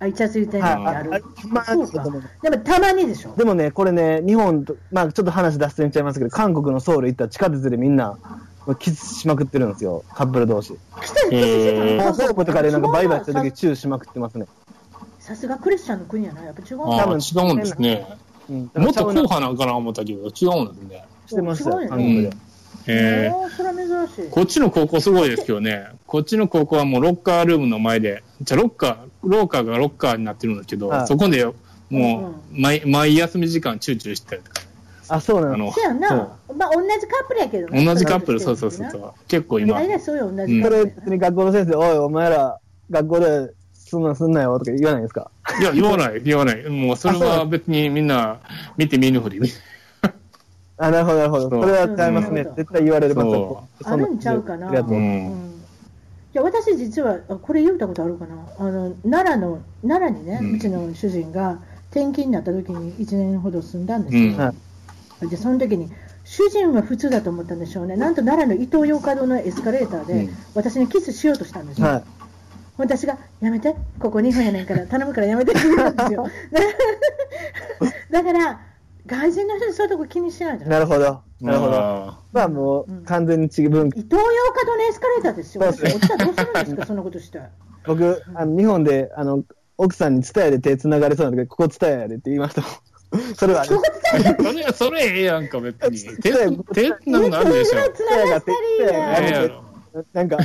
あ、イチャついてるはい。のある。ああそうかにだと思いますでもたまにでしょ。でもね、これね、日本と、まあちょっと話脱線しちゃいますけど、韓国のソウル行ったら地下鉄でみんな、キスしまくってるんですよ、カップル同士。キスキスしてたのえーソープとかでなんかバイバイした時チューしまくってますね。さすがクリスチャンの国やな、やっぱ違うあな。多分ー違うんですね。うん。もっと硬う派なんかな思ったけど、違うんですね。してました韓国で。えおーそれは珍しい。こっちの高校すごいですけどね、こっちの高校はもうロッカールームの前で、じゃあロッカー、廊下がロッカーになってるんですけど、はいそこでもう毎、毎休み時間チューチューしてたりとかね、あ、そうなの。せやんな、まあ同じカップルやけどね。同じカップル、そうそうそうそう、結構今、大体そういう同じカそれップルや別に学校の先生、おい、お前ら、学校でそんなんすんなよとか言わないですか？いや、言わない、言わない、もうそれは別にみんな見て見ぬふり、あ、なるほど、なるほど。そう。それはちゃいますね。うん。絶対言われるますそあるんちゃうかな。ありがとう。いや私実はあこれ言ったことあるかな。あの奈良の奈良にね、ううんちの主人が転勤になった時に1年ほど住んだんですよ、うん。はいでその時に主人は普通だと思ったんでしょうね。なんと奈良の伊東洋華堂のエスカレーターで、うん。私にキスしようとしたんですよ、はい。私がやめてここ2分やねんから頼むからやめてって言ったんですよ。だから外人の人でそういうとこ気にしないじゃなるほど。なるほど。あまあもうん。う、完全に違う文化。伊東洋華堂のエスカレーターですよ。そうです。ね落ちたらどうするんですか そんなことして。僕、あの、日本で、あの、奥さんに伝えで手繋がれそうな時、ここ伝えやでって言いましたもん。それはねそれ、それええやんか、別に。手、手なのあるでしょ。つながったりそうええややろ。なんか、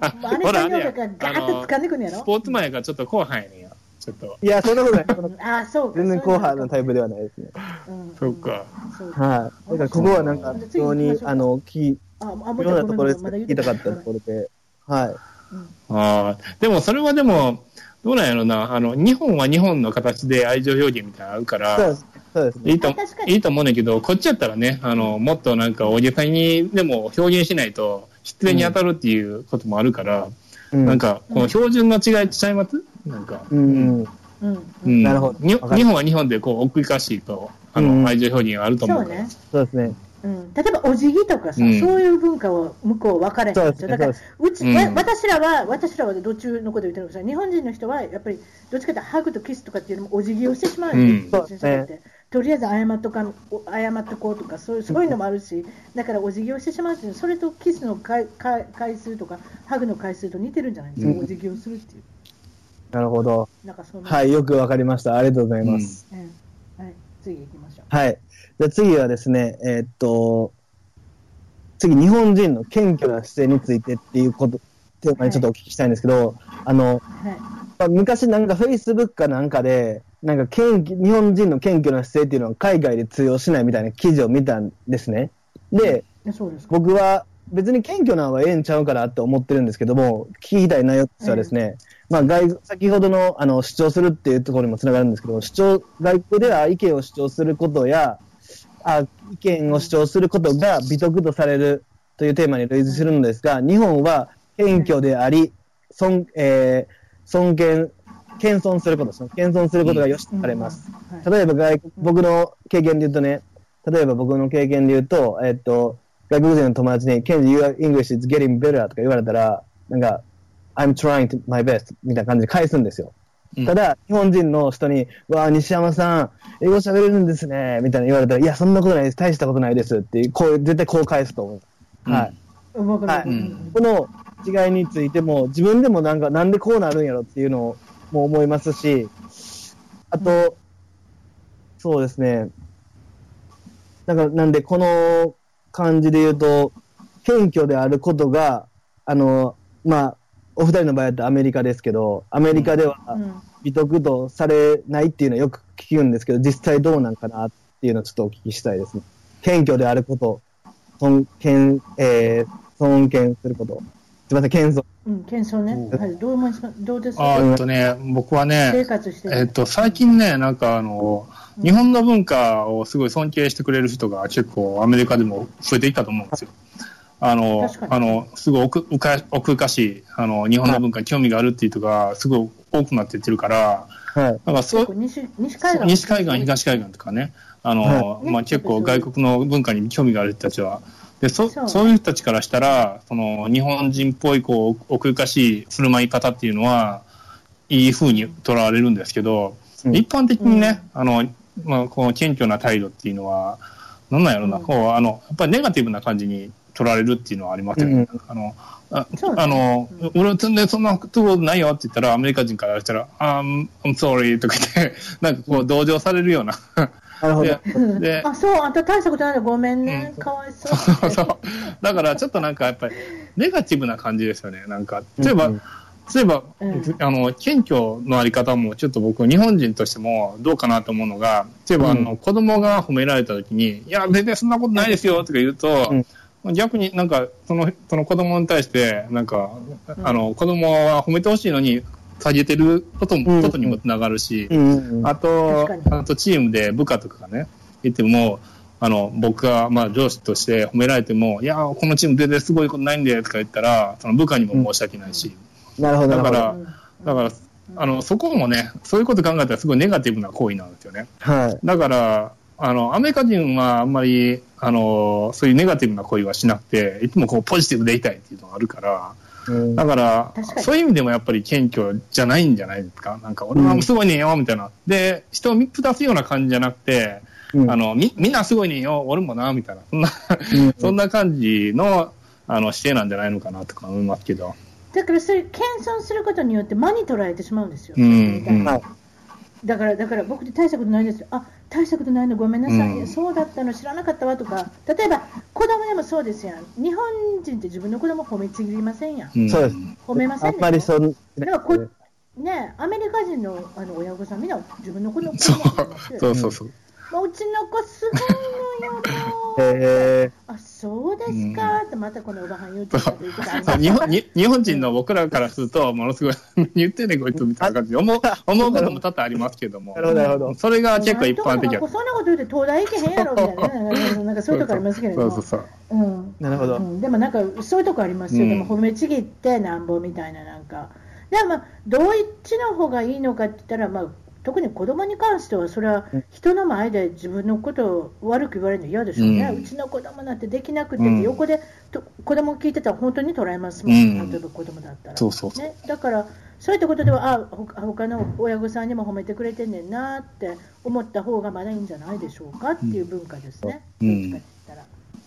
あ、ほら、あれやガーッと掴んでくんやろ？スポーツマンやからちょっと後半やねんや。ちょっと。いや、そんなことない。ああ、そうか。全然後半のタイプでは。はないですね。うんそうか。そうかはい。だからここはなんか、非常に、あの、きいあ、あ、もろんなところで聞きたかったところで、はい。ああ、でもそれはでも、どうなんやろな、あの、日本は日本の形で愛情表現みたいなのあるから、そうです。そうですね。いいとあ確か、にいいと思うんだけど、こっちやったらね、あの、もっとなんか、おじさんにでも表現しないと、失礼に当たるっていうこともあるから、うんなん、か、この標準の違いちゃいます？なんか。うん。うん。なるほど日本は日本でこう奥ゆかしいと、あの、うん愛情表現があると思そううから。ね。そうですね。うん、例えばお辞儀とかさ、うんそういう文化を向こう分かれへんですよ。だからそうち、うんわ私らは、私らはどっちのこと言ってるのかさ、日本人の人はやっぱり、どっちかというとハグとキスとかっていうのもお辞儀をしてしまうんですとりあえず謝っとか謝っとこうとかそういう、そういうのもあるし、だからお辞儀をしてしまうっていうのは、それとキスの回回回数とか、ハグの回数と似てるんじゃないですか、うんお辞儀をするっていう。なるほど。はい、よくわかりました。ありがとうございます。うんはい、次行きましょう。はい。じゃあ次はですね、えーっと、次、日本人の謙虚な姿勢についてっていうこと、テーマにちょっとお聞きしたいんですけど、あの、はいまあ昔なんかフェイスブックかなんかで、なんか謙虚日本人の謙虚な姿勢っていうのは海外で通用しないみたいな記事を見たんですね。で、えそうで。僕は別に謙虚なのはええんちゃうかなって思ってるんですけども、聞きたい内容としてはですね、まあ外、先ほどのあの主張するっていうところにもつながるんですけど、主張、外国では意見を主張することや、あ意見を主張することが美徳とされるというテーマに類似するのですが、日本は謙虚であり、尊,、えー尊敬、謙遜することですね。謙遜することが良しとされます。例えば外国、僕の経験で言うとね、例えば僕の経験で言うと、えっと、外国人の友達に、ケンジ、your English is getting better とか言われたら、なんか、I'm trying to my best みたいな感じで返すんですよ。うんただ、日本人の人に、わあ、西山さん、英語喋れるんですね、みたいな言われたら、いや、そんなことないです、大したことないですっていう、こう、絶対こう返すと思う。はい。はいうんこの違いについても、自分でもなんか、なんでこうなるんやろっていうのも思いますし、あと、そうですね。だから、なんで、この感じで言うと、謙虚であることが、あの、まあ、お二人の場合だとアメリカですけど、アメリカではうん美徳とされないっていうのはよく聞くんですけど、実際どうなんかなっていうのをちょっとお聞きしたいですね。謙虚であること、尊敬、えー、尊敬すること。すみません、謙遜。うん、謙遜ね。うんはい、どう思います？どうですあかーっとね、僕は生ね、活してえっと、最近ね、なんかあの、日本の文化をすごい尊敬してくれる人が結構アメリカでも増えていったと思うんですよ。あのあの、すごい奥うか奥ゆかしい、あの、日本の文化に興味があるっていう人がすごい多くなっていってるから、はい。なんかそう西西海岸。西海岸、東海岸とかね、あの、はい。まあ、結構外国の文化に興味がある人たちは、でそそういう人たちからしたら、その日本人っぽいこう奥ゆかしい振る舞い方っていうのは、いい風に捉われるんですけど、うん。一般的にね、あの、まあ、この謙虚な態度っていうのは、なんなんやろな、うん。こう、あの、やっぱりネガティブな感じに取られるっていうのはありますよね。うんあの、ああの、俺は全然そんなことないよって言ったら、アメリカ人からしたら、I'm, I'm sorry とか言って、なんかこう同情されるような。なるほどで。うんであ、そう、あんた大したことないのごめんね、うんかわいそう。そ うそう。だからちょっとなんかやっぱり、ネガティブな感じですよね。なんか、例えば、うん例えば、うんあの、謙虚のあり方も、ちょっと僕、日本人としてもどうかなと思うのが、例えば、あの、子供が褒められた時に、いや、全然そんなことないですよ、とか言うと、逆になんか、その、その子供に対して、なんか、あの、子供は褒めてほしいのに、下げてることも、うんことにもつながるし、うんうんうん。あとあとチームで部下とかがね、言っても、あの、僕が、まあ、上司として褒められても、いや、このチーム全然すごいことないんで、とか言ったら、その部下にも申し訳ないし、なるほど、なるほど。だから、だから、あの、そこもね、そういうこと考えたらすごいネガティブな行為なんですよね。はい。だから、あの、アメリカ人はあんまり、あの、そういうネガティブな行為はしなくて、いつもこうポジティブでいたいっていうのがあるから、うんだから確か、にそういう意味でもやっぱり謙虚じゃないんじゃない？ですか。なんか、俺はすごいねんよ、みたいな。で、人を見下すような感じじゃなくて、うんあの、み、みんなすごいねんよ、俺もな、みたいな。そんな、うん そんな感じの、あの、姿勢なんじゃないのかなとか思いますけど。だから、それ、謙遜することによって間に捉えてしまうんですよ。うん。だから、だから僕で大したことないですよ。あ、大したことないのごめんなさい、うんそうだったの知らなかったわとか、例えば子供でもそうですやん。日本人って自分の子供褒めちぎりませんやん。うです褒めませんね。あんまりそんだからこね、アメリカ人のあの親御さんみんな自分の子供そう、そうそうそう。もううちの子すごいのよ。もうえあ、そうですか、ってまたこのおばはん言うて 日本に日本人の僕らからすると、ものすごい 言ってんねんこいつみたいな感じで思う思うことも多々ありますけども。ー、なるほど、なるほど。それが結構一般的や。そんなこと言うて東大行けへんやろみたいなね、なんかそういうとこありますけれども。そうそうそう。うん。なるほど。うん、でもなんかそういうとこありますよ、うん。でも褒めちぎってなんぼみたいななんか。でもまあどっちの方がいいのかって言ったら、まあ、特に子供に関しては、それは人の前で自分のことを悪く言われるの嫌でしょうね、ううんちの子供なんてできなくてうん。横でと子供聞いてたら本当に捉えますもん、うん。例えば子供だったら。そうそうそう。ね、だから、そういったことでは、あほ他の親御さんにも褒めてくれてんねんなって思った方がまだいいんじゃないでしょうかっていう文化ですね、うん。どっち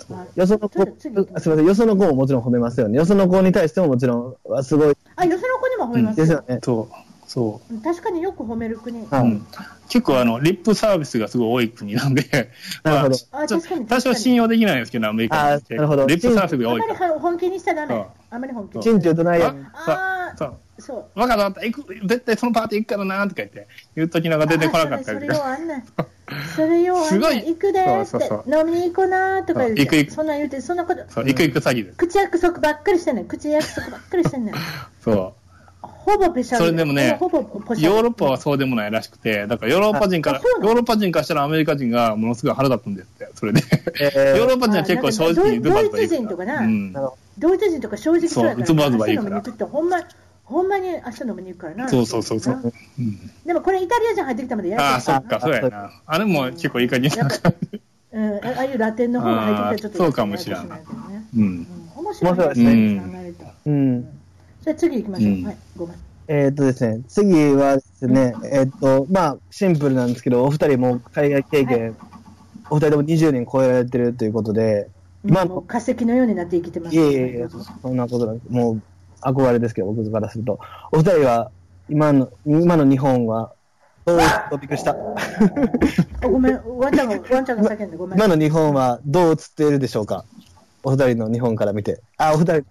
かよその子、すあすみません、よその子ももちろん褒めますよね。よその子に対してももちろん、わすごい。あ、よその子にも褒めますよ。ですよね。そう、そ確かによく褒める国。う。ん結構あの、リップサービスがすごい多い国なんで、なるほどあちょ確かに多少信用できないんですけど、アメリカって。あなるほどリップサービスがあまり多いから。本気にしちゃダメそう。あまり本気に。心中とないように。あそう。あ、そう。わかった行く、絶対そのパーティー行くからなとか言って、言うときなんか出てこなかったりあそれそれようあんねん。それようあん すごいねん。行くでーそうそうって、飲みに行こうなーとか言って、そう行く行くそんなん言うて、そんなこと、そう、行く行く詐欺です。口約束ばっかりしてんねん。口約束ばっかりしてんねん。そほぼペシャル。それでもねほぼヨーロッパはそうでもないらしくて、だからヨーロッパ人から、ヨーロッパ人からしたらアメリカ人がものすごい腹立つんですって、それで。えヨーロッパ人は結構正直にズバズバ言うドイツ人とかなうんドイツ人とか正直そうやからそうズバズバ言う明日からほんま、ほんまに明日飲みに行くからな。そうそうそうそう。んでもこれイタリア人入ってきたまでやああ、るそっか、そうやな。あれも結構いい感じな感じ。うん、ああいうラテンの方が入ってきたらちょっとそうかもしれなるけどねうん。うん面白いですねうん。じゃあ次行きましょう。うんはい、ごめん。えーっとですね、次はですね、えーっと、まあ、シンプルなんですけど、お二人も海外経験、お二人とも20年超えられてるということで、まあもう化石のようになって生きてます。いえいえいえ、そんなことなんです。もう、憧れですけど、僕からすると。お二人は、今の、今の日本は、どう、びっくりした？あごめん、ワンちゃんが、ワンちゃんが叫んでごめん。今の日本はどう映っているでしょうか？お二人の日本から見て。あ、お二人、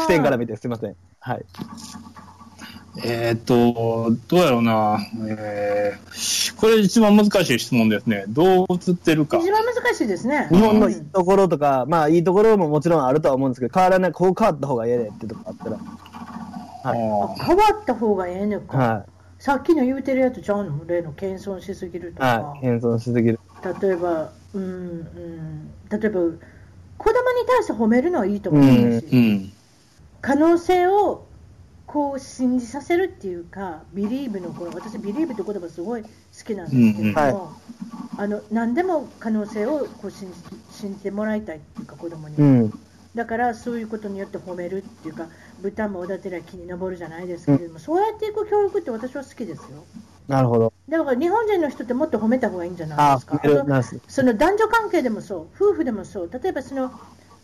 視点から見て、すいません。はい。えーっと、どうやろうな。えー、これ一番難しい質問ですね。どう映ってるか。一番難しいですね。日本のうんいいところとか、まあ、いいところももちろんあるとは思うんですけど、変わらない、こう変わった方がええねってとこあったら。あー変わった方がええのか。はさっきの言うてるやつちゃうの？例の謙遜しすぎるとい。か。はい。謙遜しすぎる。例えば、うん、うん、例えば、子供に対して褒めるのはいいと思うんですよ。うん。可能性をこう信じさせるっていうか、ビリーブのこの私、ビリーブって言葉すごい好きなんですけれども、うんうんはあの何でも可能性をこう信じ信じてもらいたいっていうか、子供には、うん。だからそういうことによって褒めるっていうか、豚もおだてりゃ木に登るじゃないですけれども、そうやっていく教育って私は好きですよ。なるほど。だから日本人の人ってもっと褒めた方がいいんじゃないですか。その男女関係でもそう、夫婦でもそう、例えばその、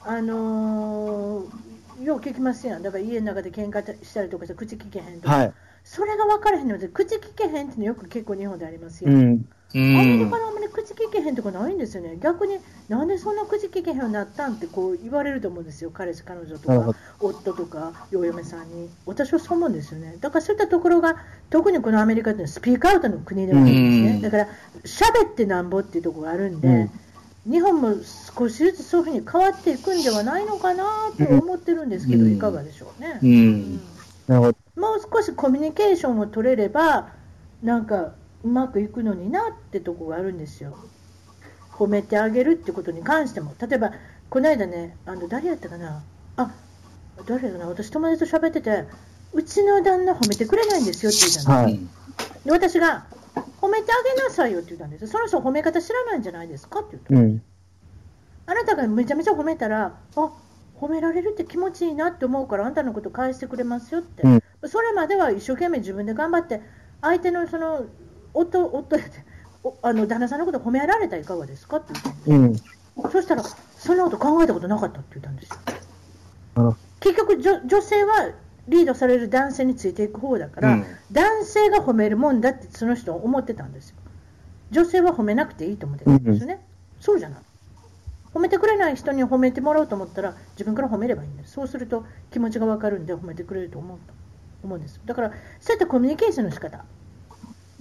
あのーよう聞きますやん、だから家の中で喧嘩したりとかして、口聞けへんとか、はい。それが分からへんので、口聞けへんっていうのよく結構日本でありますよ。うん。うアメリんカ。のあんまり口聞けへんとかないんですよね、逆になんでそんな口聞けへんようになったんってこう言われると思うんですよ、彼氏、彼女とか、夫とか、お嫁さんに、私はそう思うんですよね、だからそういったところが、特にこのアメリカってスピークアウトの国でもあるんですね、うん。だから喋ってなんぼっていうところがあるんで、うん。日本も少しずつそういうふうに変わっていくんではないのかなと思ってるんですけど、うんいかがでしょうね。ううんん。なるほど。もう少しコミュニケーションを取れれば、なんかうまくいくのになってとこがあるんですよ。褒めてあげるってことに関しても、例えば、この間ね、あの誰やったかな、あ誰やかな、私、友達と喋ってて、うちの旦那褒めてくれないんですよって言ったの、はい。で私が、褒めてあげなさいよって言ったんですよ、その人褒め方知らないんじゃないですかって言ったうん。あなたがめちゃめちゃ褒めたら、あ褒められるって気持ちいいなって思うから、あんたのこと返してくれますよって、うんそれまでは一生懸命自分で頑張って、相手のその夫夫やっておあの旦那さんのこと褒められたらいかがですかって言ったんですうん。そしたら、そんなこと考えたことなかったって言ったんですよ。結局女、女性はリードされる男性についていく方だから、うん男性が褒めるもんだってその人は思ってたんですよ。女性は褒めなくていいと思ってたんですよね。そうじゃない。褒めてくれない人に褒めてもらおうと思ったら自分から褒めればいいんです。そうすると気持ちがわかるんで褒めてくれると思うと。思うんです。だからそういったコミュニケーションの仕方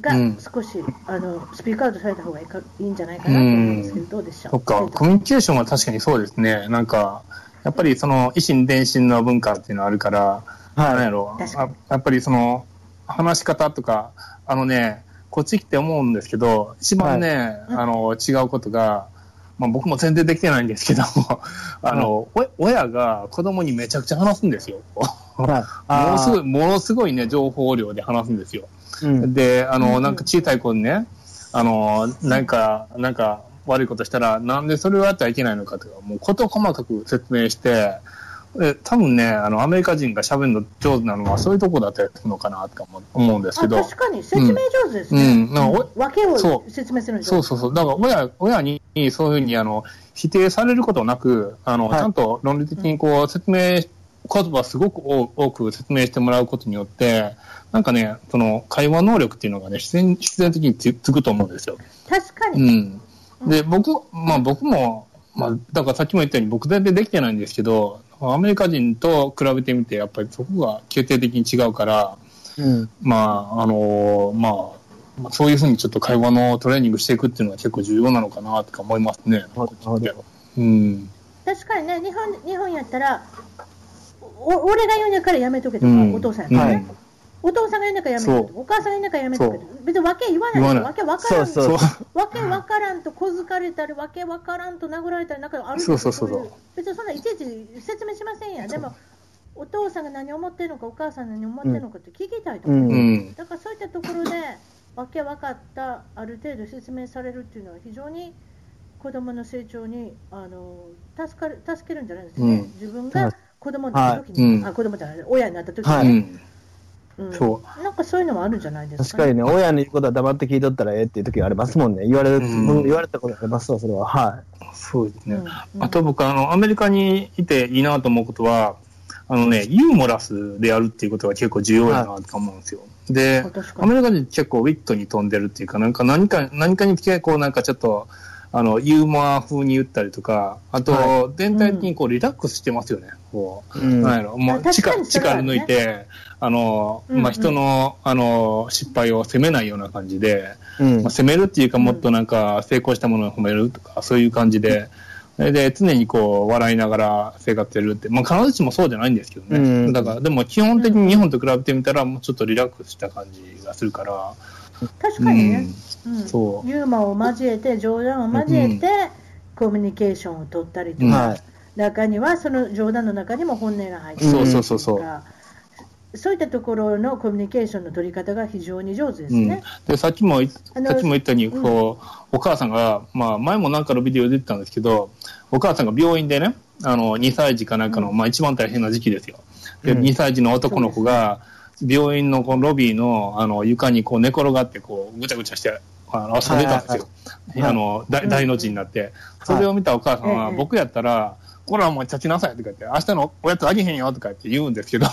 がうん。少し、あのスピークアウトされた方がいいかいいんじゃないかなと思うんですけど、どうでしょう？そっか、コミュニケーションは確かにそうですね。なんか、やっぱりその、維新伝心の文化っていうのはあるから、はい。なんやろ。確かに。あやっぱりその、話し方とか、あのね、こっち来て思うんですけど、一番ね、うんあの、違うことが、まあ僕も全然できてないんですけど、あの、お親が子供にめちゃくちゃ話すんですよ。はい。ものすごい、い。ものすごいね、情報量で話すんですよ。うん。で、あの、うんなんか小さい子にね、あの、なんか、なんか悪いことしたら、なんでそれをやってはいけないのかとか、もう事細かく説明して、で多分ね、あの、アメリカ人が喋るの上手なのはそういうとこだったりするのかなとか思思うんですけあど、確かに説明上手ですね。うんなんか訳を説明するの上手そうそうそう。だから親、親にそういうふうに、あの、否定されることなく、あの、はいちゃんと論理的にこう説明、言葉すごく多多く説明してもらうことによって、なんかね、その会話能力っていうのがね、自然必然的につつくと思うんですよ。確かうに。ん。で、僕、まあ僕も、まあ、だからさっきも言ったように僕全然できてないんですけど、アメリカ人と比べてみて、やっぱりそこが決定的に違うから、うん。まあ、あのまあ、まあそういうふうにちょっと会話のトレーニングしていくっていうのは結構重要なのかなとか思いますね。なるほどなるほうん。確かにね、日本日本やったら、お俺が言うんだからやめとけとか、うんお父さんやからね、はいお父さんが言うんだからやめとけとか、お母さんが言うんだからやめとけとか、別に訳言わない。言わない。わけわからんそうそうそう。わけわからんと小づかれたり、わけわからんと殴られたり、なんかあるんですそうよそうそう。別にそんないちいち説明しませんや、でも、お父さんが何を思ってるのか、お母さんが何を思ってるのかって聞きたいとう思う、うん。ん。だからそういったところで、わけわかった、ある程度説明されるっていうのは、非常に子どもの成長にあの助かる助けるんじゃないですかね、うん。自分が子供になった時に、はい。うんあ子供じゃない、親になった時はにね、うん。うんそなんかそういうのもあるんじゃないですか、確かにね、親の言うことは黙って聞いとったらええっていう時がありますもんね。言われる、うん僕言われたことありますわ、それは。はそうですね。うんうんあと僕、あの、アメリカにいていいなと思うことは、あのね、ユーモラスでやるっていうことが結構重要やなと思うんですよ。であ、確かにアメリカ人結構ウィットに飛んでるっていうか、なんか何か、何かに結構なんかちょっと、あの、ユーモア風に言ったりとか、あと、は全体的にこうリラックスしてますよね。こう、い。うん。なんやろ、もう力、力抜いて、あの、うんうん。まあ、人の、あの、失敗を責めないような感じで、うん。まあ、責めるっていうか、もっとなんか成功したものを褒めるとか、そういう感じで、それで常にこう笑いながら生活してるって、まあ、必ずしもそうじゃないんですけどね、うん。だからでも基本的に日本と比べてみたら、もうちょっとリラックスした感じがするから、確かにね、うん。そう。ユーモアを交えて、冗談を交えて、コミュニケーションを取ったりとか、はい。中にはその冗談の中にも本音が入ってそうるそうそうそうとか、そういったところのコミュニケーションの取り方が非常に上手ですうん。ね。、でさっきもさっきも言ったようにこう、お母さんが、まあ、前もなんかのビデオで言ってたんですけど、お母さんが病院でね、あの2歳児かなんかの、まあ、一番大変な時期ですよ。でうん。2歳児の男の子が、病院のこのロビーのあの床にこう寝転がってこうぐちゃぐちゃしてあの遊んでたんですよ。はいはいあの大うん。大の字になって、それを見たお母さんは、ええ。僕やったら、これはもう立ちなさいとか言って、明日のおやつあげへんよとか言って言うんですけど、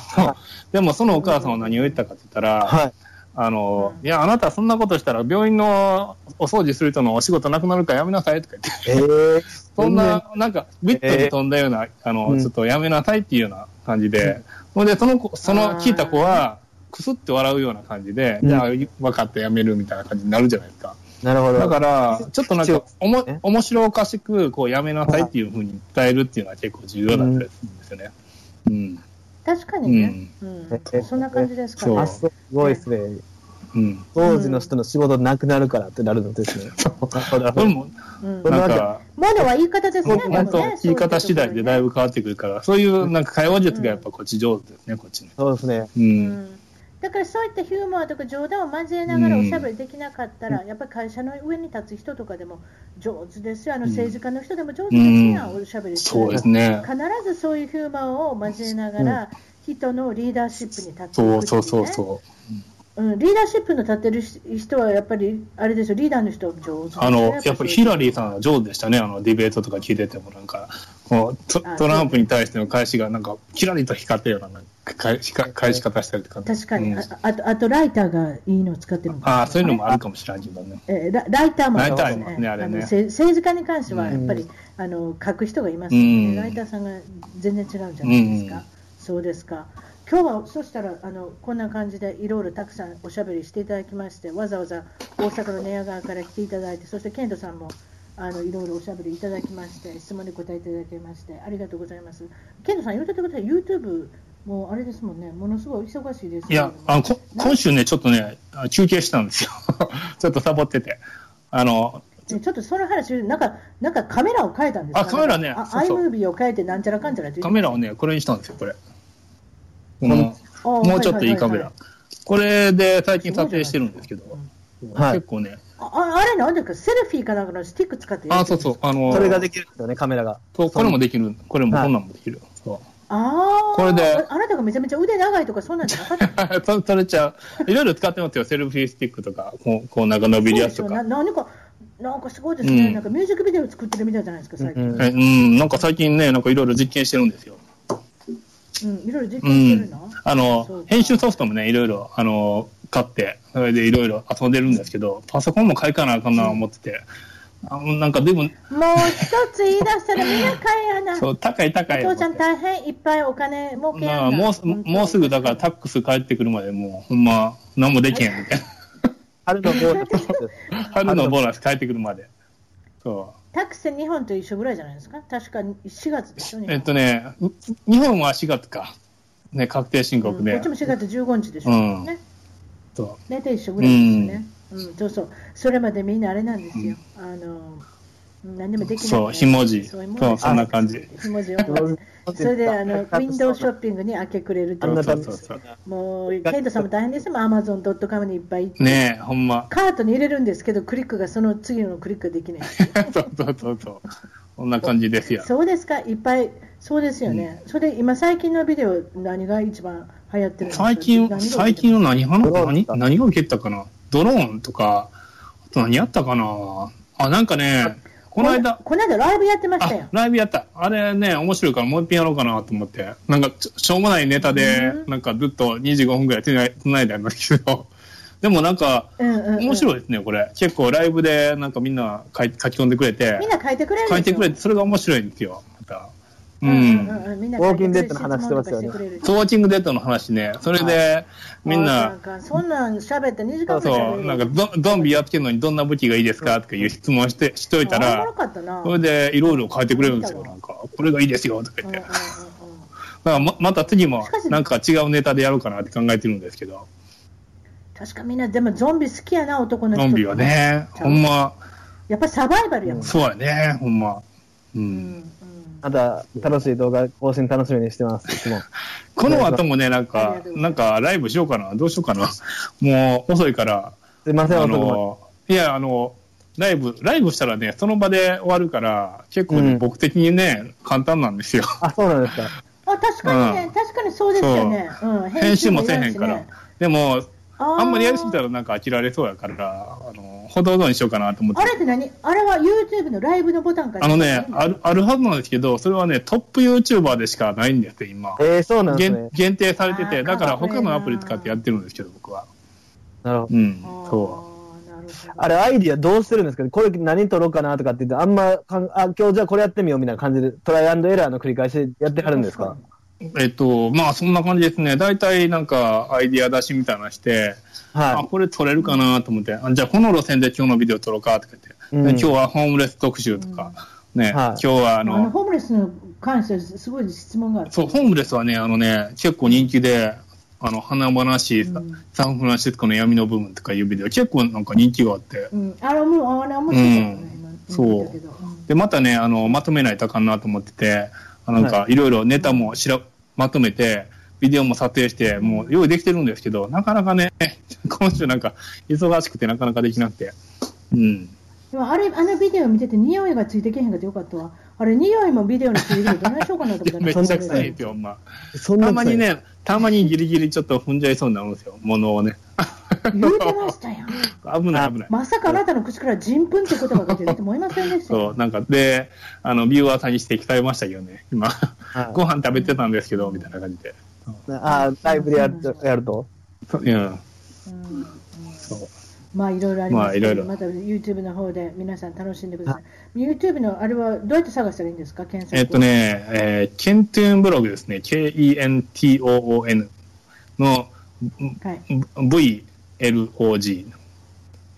でもそのお母さんは何を言ったかって言ったら、はい。あの、うん。いや、あなたそんなことしたら病院のお掃除する人のお仕事なくなるからやめなさいとか言って、ええそんな、なんか、ビットに飛んだような、あの、うん。ちょっとやめなさいっていうような感じで、ほんで、その子、その聞いた子は、くすって笑うような感じで、うん。じゃあ、分かってやめるみたいな感じになるじゃないですか。なるほど。だから、ちょっとなんか、おもね、面白おかしく、こう、やめなさいっていうふうに伝えるっていうのは結構重要だったりするんですよね。うん。確かにね、うんえそんな感じですかね。あ、すごいですね。うん。当時の人の仕事なくなるからってなるのですね。なるほどこれも、うんなんか、ものは言い方ですね、で本当。言い方次第でだいぶ。ぶ変わってくるから、そういうなんか会話術がやっぱこっち上手ですね、こっちね。そうですね。う。うんんだからそういったヒューモアとか冗談を交えながらおしゃべりできなかったら、やっぱり会社の上に立つ人とかでも上手ですよ、あの政治家の人でも上手ですよ、おしゃべりしてそうですね。必ずそういうヒューモアを交えながら、人のリーダーシップに立っていくそうそうそうそう。ん、リーダーシップの立ってる人はやっぱり、あれですよ、リーダーの人は上手ですう。あの、やっぱりヒラリーん。さんは上手でしたね、あの、ディベートとか聞いててもなんか、トあトランプに対しての返しがなんか、キラリと光ったようななんか返しか返し方したりとか。確かに、うん。ああとあとライターがいいのを使ってるのかああ、そういうのもあるかもしれないけどね。えーラライターもライターありりますね。あれねせ政治家に関してはやっぱり、あの書く人がいますよね、うん。ライターさんが全然違うんじゃないですか、うん。そうですか。今日はそしたらあのこんな感じでいろいろたくさんおしゃべりしていただきましてわざわざ大阪の寝屋川から来ていただいてそしてケントさんもあのいろいろおしゃべりいただきまして質問に答えていただきましてありがとうございます。ケントさん言うとください。YouTube もうあれですもんね。ものすごい忙しいですけいや、あのこ今週ね、ちょっとね、あ休憩したんですよ。ちょっとサボってて。あの、ねちょっとその話、なんか、なんかカメラを変えたんですか？あカメラね。あそうそう。iMovie を変えてなんちゃらかんちゃらカメラをね、これにしたんですよ、これ。この、あもうちょっといいカメラ。ははははこれで最近撮影してるんですけど、はい。結構ね、ああれなんだか？セルフィーかなんかのスティック使ってやあ、そうそう、あの、それができるんですよね、カメラが。そうこれもできる、これもはい。こんなんもできる。そうああこれで。ああなたがめちゃめちゃ腕長いとかそんなんじゃなかった？そそれちゃう。いろいろ使ってますよ。セルフィースティックとか、こう、こうなんか伸びるやつとか。な何かなんかすごいですね、うん。なんかミュージックビデオ作ってるみたいじゃないですか最近、うんえうん、なんか最近ね、なんかいろいろ実験してるんですよ。うん。いろいろ実う験してるん。の、。あそうのか、編集ソフトもね、いろいろ、あの、買って、それでいろいろ遊んでるんですけど、パソコンも買いかなあかんな思ってて、あなんかでも、もう一つ言い出したらみんな買いやな そう、高い高い。お父ちゃん大変いっぱいお金儲けやまあ、んなもうす、もうすぐだからタックス帰ってくるまでもう、ほんま、何もできへんみたいな。春のボーナス。春のボーナス帰ってくるまで。そタクシー日本と一緒ぐらいじゃないですか？確か4月でしょ日う。本えっとね、日本は4月か。ね、確定申告でうんこっち。も4月15日でしょ、うんねそ大体一緒ぐらいですよね、うんそうそう。それまでみんなあれなんですよ、あの何でもできないそうひもじ。そうそうそんな感じ。ひもじを。それであの ウィンドウショッピングに明け暮れるとう。あんなそうそうそう。もうケントさんも大変ですよ。アマゾン .com にいっぱい行って。ねえ、ほんま。カートに入れるんですけどクリックがその次のクリックができない。そうそうそうそう。こんな感じですよ。そうですか？いっぱい。そうですよね、それで今最近のビデオ何が一番流行ってるんですか最近、最近の何話何？何が受けたかな？ドローンとか、あと何やったかな？あ、なんかね、この間、この間ライブやってましたよあ、ライブやった。あれね、面白いからもう一遍やろうかなと思って。なんかしょうもないネタで、うんなんかずっと25分ぐらいつないつないであるんですけど、でもなんか、面白いですね、これ。結構ライブでなんかみんな書き込んでくれてみん、な書いてくれる書いてくれて、それが面白いんですよ、また。うん。ウォーキングデッドの話してますよね質問とかしてくれるソーチングデートの話ね、それで、みん。な、そん。なん。喋って2時間そう、なん。かゾンビやってるのにどん。な武器がいいですかとかいう質問して、しといたら、それでいろいろ書いてくれるん。ですよ、なん。か、これがいいですよとか言って。だからままた次もなん。か違うネタでやろうかなって考えてるん。ですけど、確かみん。な、でもゾンビ好きやな、男の人。ゾンビは。ね、ほん。ま、やっぱサバイバルやもん。ねそうやね、ほん。ま。う。ん。また楽しい動画更新楽しみにしてます、も。この後もね、なんかなんかライブしようかな、どうしようかな。もう遅いから、すいません、あの、いや、あの、ライブ、ライブしたらね、その場で終わるから、結構ね、うん僕的にね、簡単なんですよ。あ、そうなんですか。あ、確かにね、うん確かにそうですよね。うん編集もせえへんから。でも、あんまりやりすぎたらなんか飽きられそうやから、あの、ほどほどにしようかなと思ってあ。れって何？あれは YouTube のライブのボタンからあのね、ある、あるはずなんですけど、それはね、トップ YouTuber でしかないんですよ、今。えー、そうなんですね。限限定されてて、だから他のアプリ使ってやってるんですけど、僕は。なるほど。うん、そなるほどあれ、アイディアどうしてるんですかね？これ何撮ろうかなとかって言って、あんまかん、あ、今日じゃあこれやってみようみたいな感じで、トライアンドエラーの繰り返しでやってはるんですか？う。えっと、まあ、そんな感じですね。大体なんか、アイディア出しみたいなのして、あ、はこれ撮れるかなと思って、あじゃあこの路線で今日のビデオ撮ろうかとか言って、うん。で今日はホームレス特集とか、ね、はい。今日はああのの、ホームレスに関してすごい質問がある。そう、ホームレスはね、あのね、結構人気で、あの、華々しい、うん。サンフランシスコの闇の部分とかいうビデオ、結構なんか人気があって、うん、あれもう、あれ面白いね、う見たけど。うん。で、またね、あの、まとめないとあかんなと思ってて、あなんか、いろいろネタもしら、まとめて、ビデオも撮影して、もう用意できてるんですけど、なかなかね、今週なんか、忙しくてなかなかできなくて。うん。でもあれ、あのビデオ見てて、匂いがついてけへんかってよかったわ。あれ、匂いもビデオについてるけど、どないしようかなと思ったら めっちゃ臭いですよ、ほんま。たまにね、たまにギリギリちょっと踏んじゃいそうになるんですよ、物をね。言うてましたやん。危ない危ない。まさかあなたの口から人糞って言葉が出ると思いませんでしたよ。そう、なんか、で、あの、ビューアーさんに指摘されましたけどね、今、はいご飯食べてたんですけど、みたいな感じで。あ、ライブでやると、やると。そううん。うんうんそう。まあいろいろありますけど、まあいろいろまた YouTube の方で皆さん楽しんでください。YouTube のあれはどうやって探したらいいんですか？検索えっとね、えーケントゥーンブログですね。K-E-N-T-O-O-N のはい。VLOG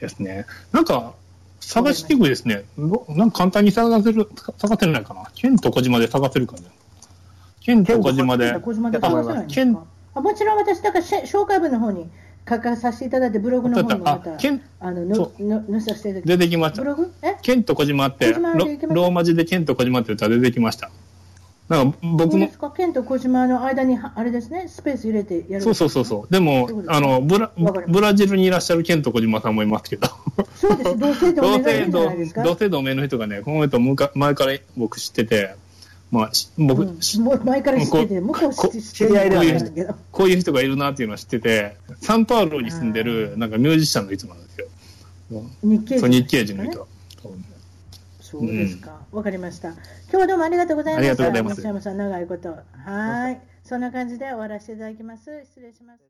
ですね。なんか、探しにくいですね。どなんか簡単に探せる、探せないかな。ケンと小島で探せるかな。ケンと小島で。小島で探せないんですケンかあもちろん私、だからし紹介文の方に書かさせていただいて、ブログの方にもまたああのそののさせていただいて。出てきましたブ。ログ？え？ケンと小島って、ロローマ字でケンと小島って言ったら出てきました。なんか僕もです、か、県と小島の間に、あれですね、スペース入れてやる。そうそうそうそう。でもそういうですあの、ブラブラジルにいらっしゃるケント小島さんもいますけど。そうです、同姓同るんじゃないですか？同姓同盟の人がね、この人前から僕知ってて、まあ、し僕、うんしもう前から知ってて、向こう知ってる知り合いではないんだけど。こういう人がいるなっていうのは知ってて、サンパウロに住んでる、なんかミュージシャンの人なんですよ。日系そう、日系人の人。そうですか。わかりました。今日はどうもありがとうございました。ありがとうございます長いこと。はい。そんな感じで終わらせていただきます。失礼します。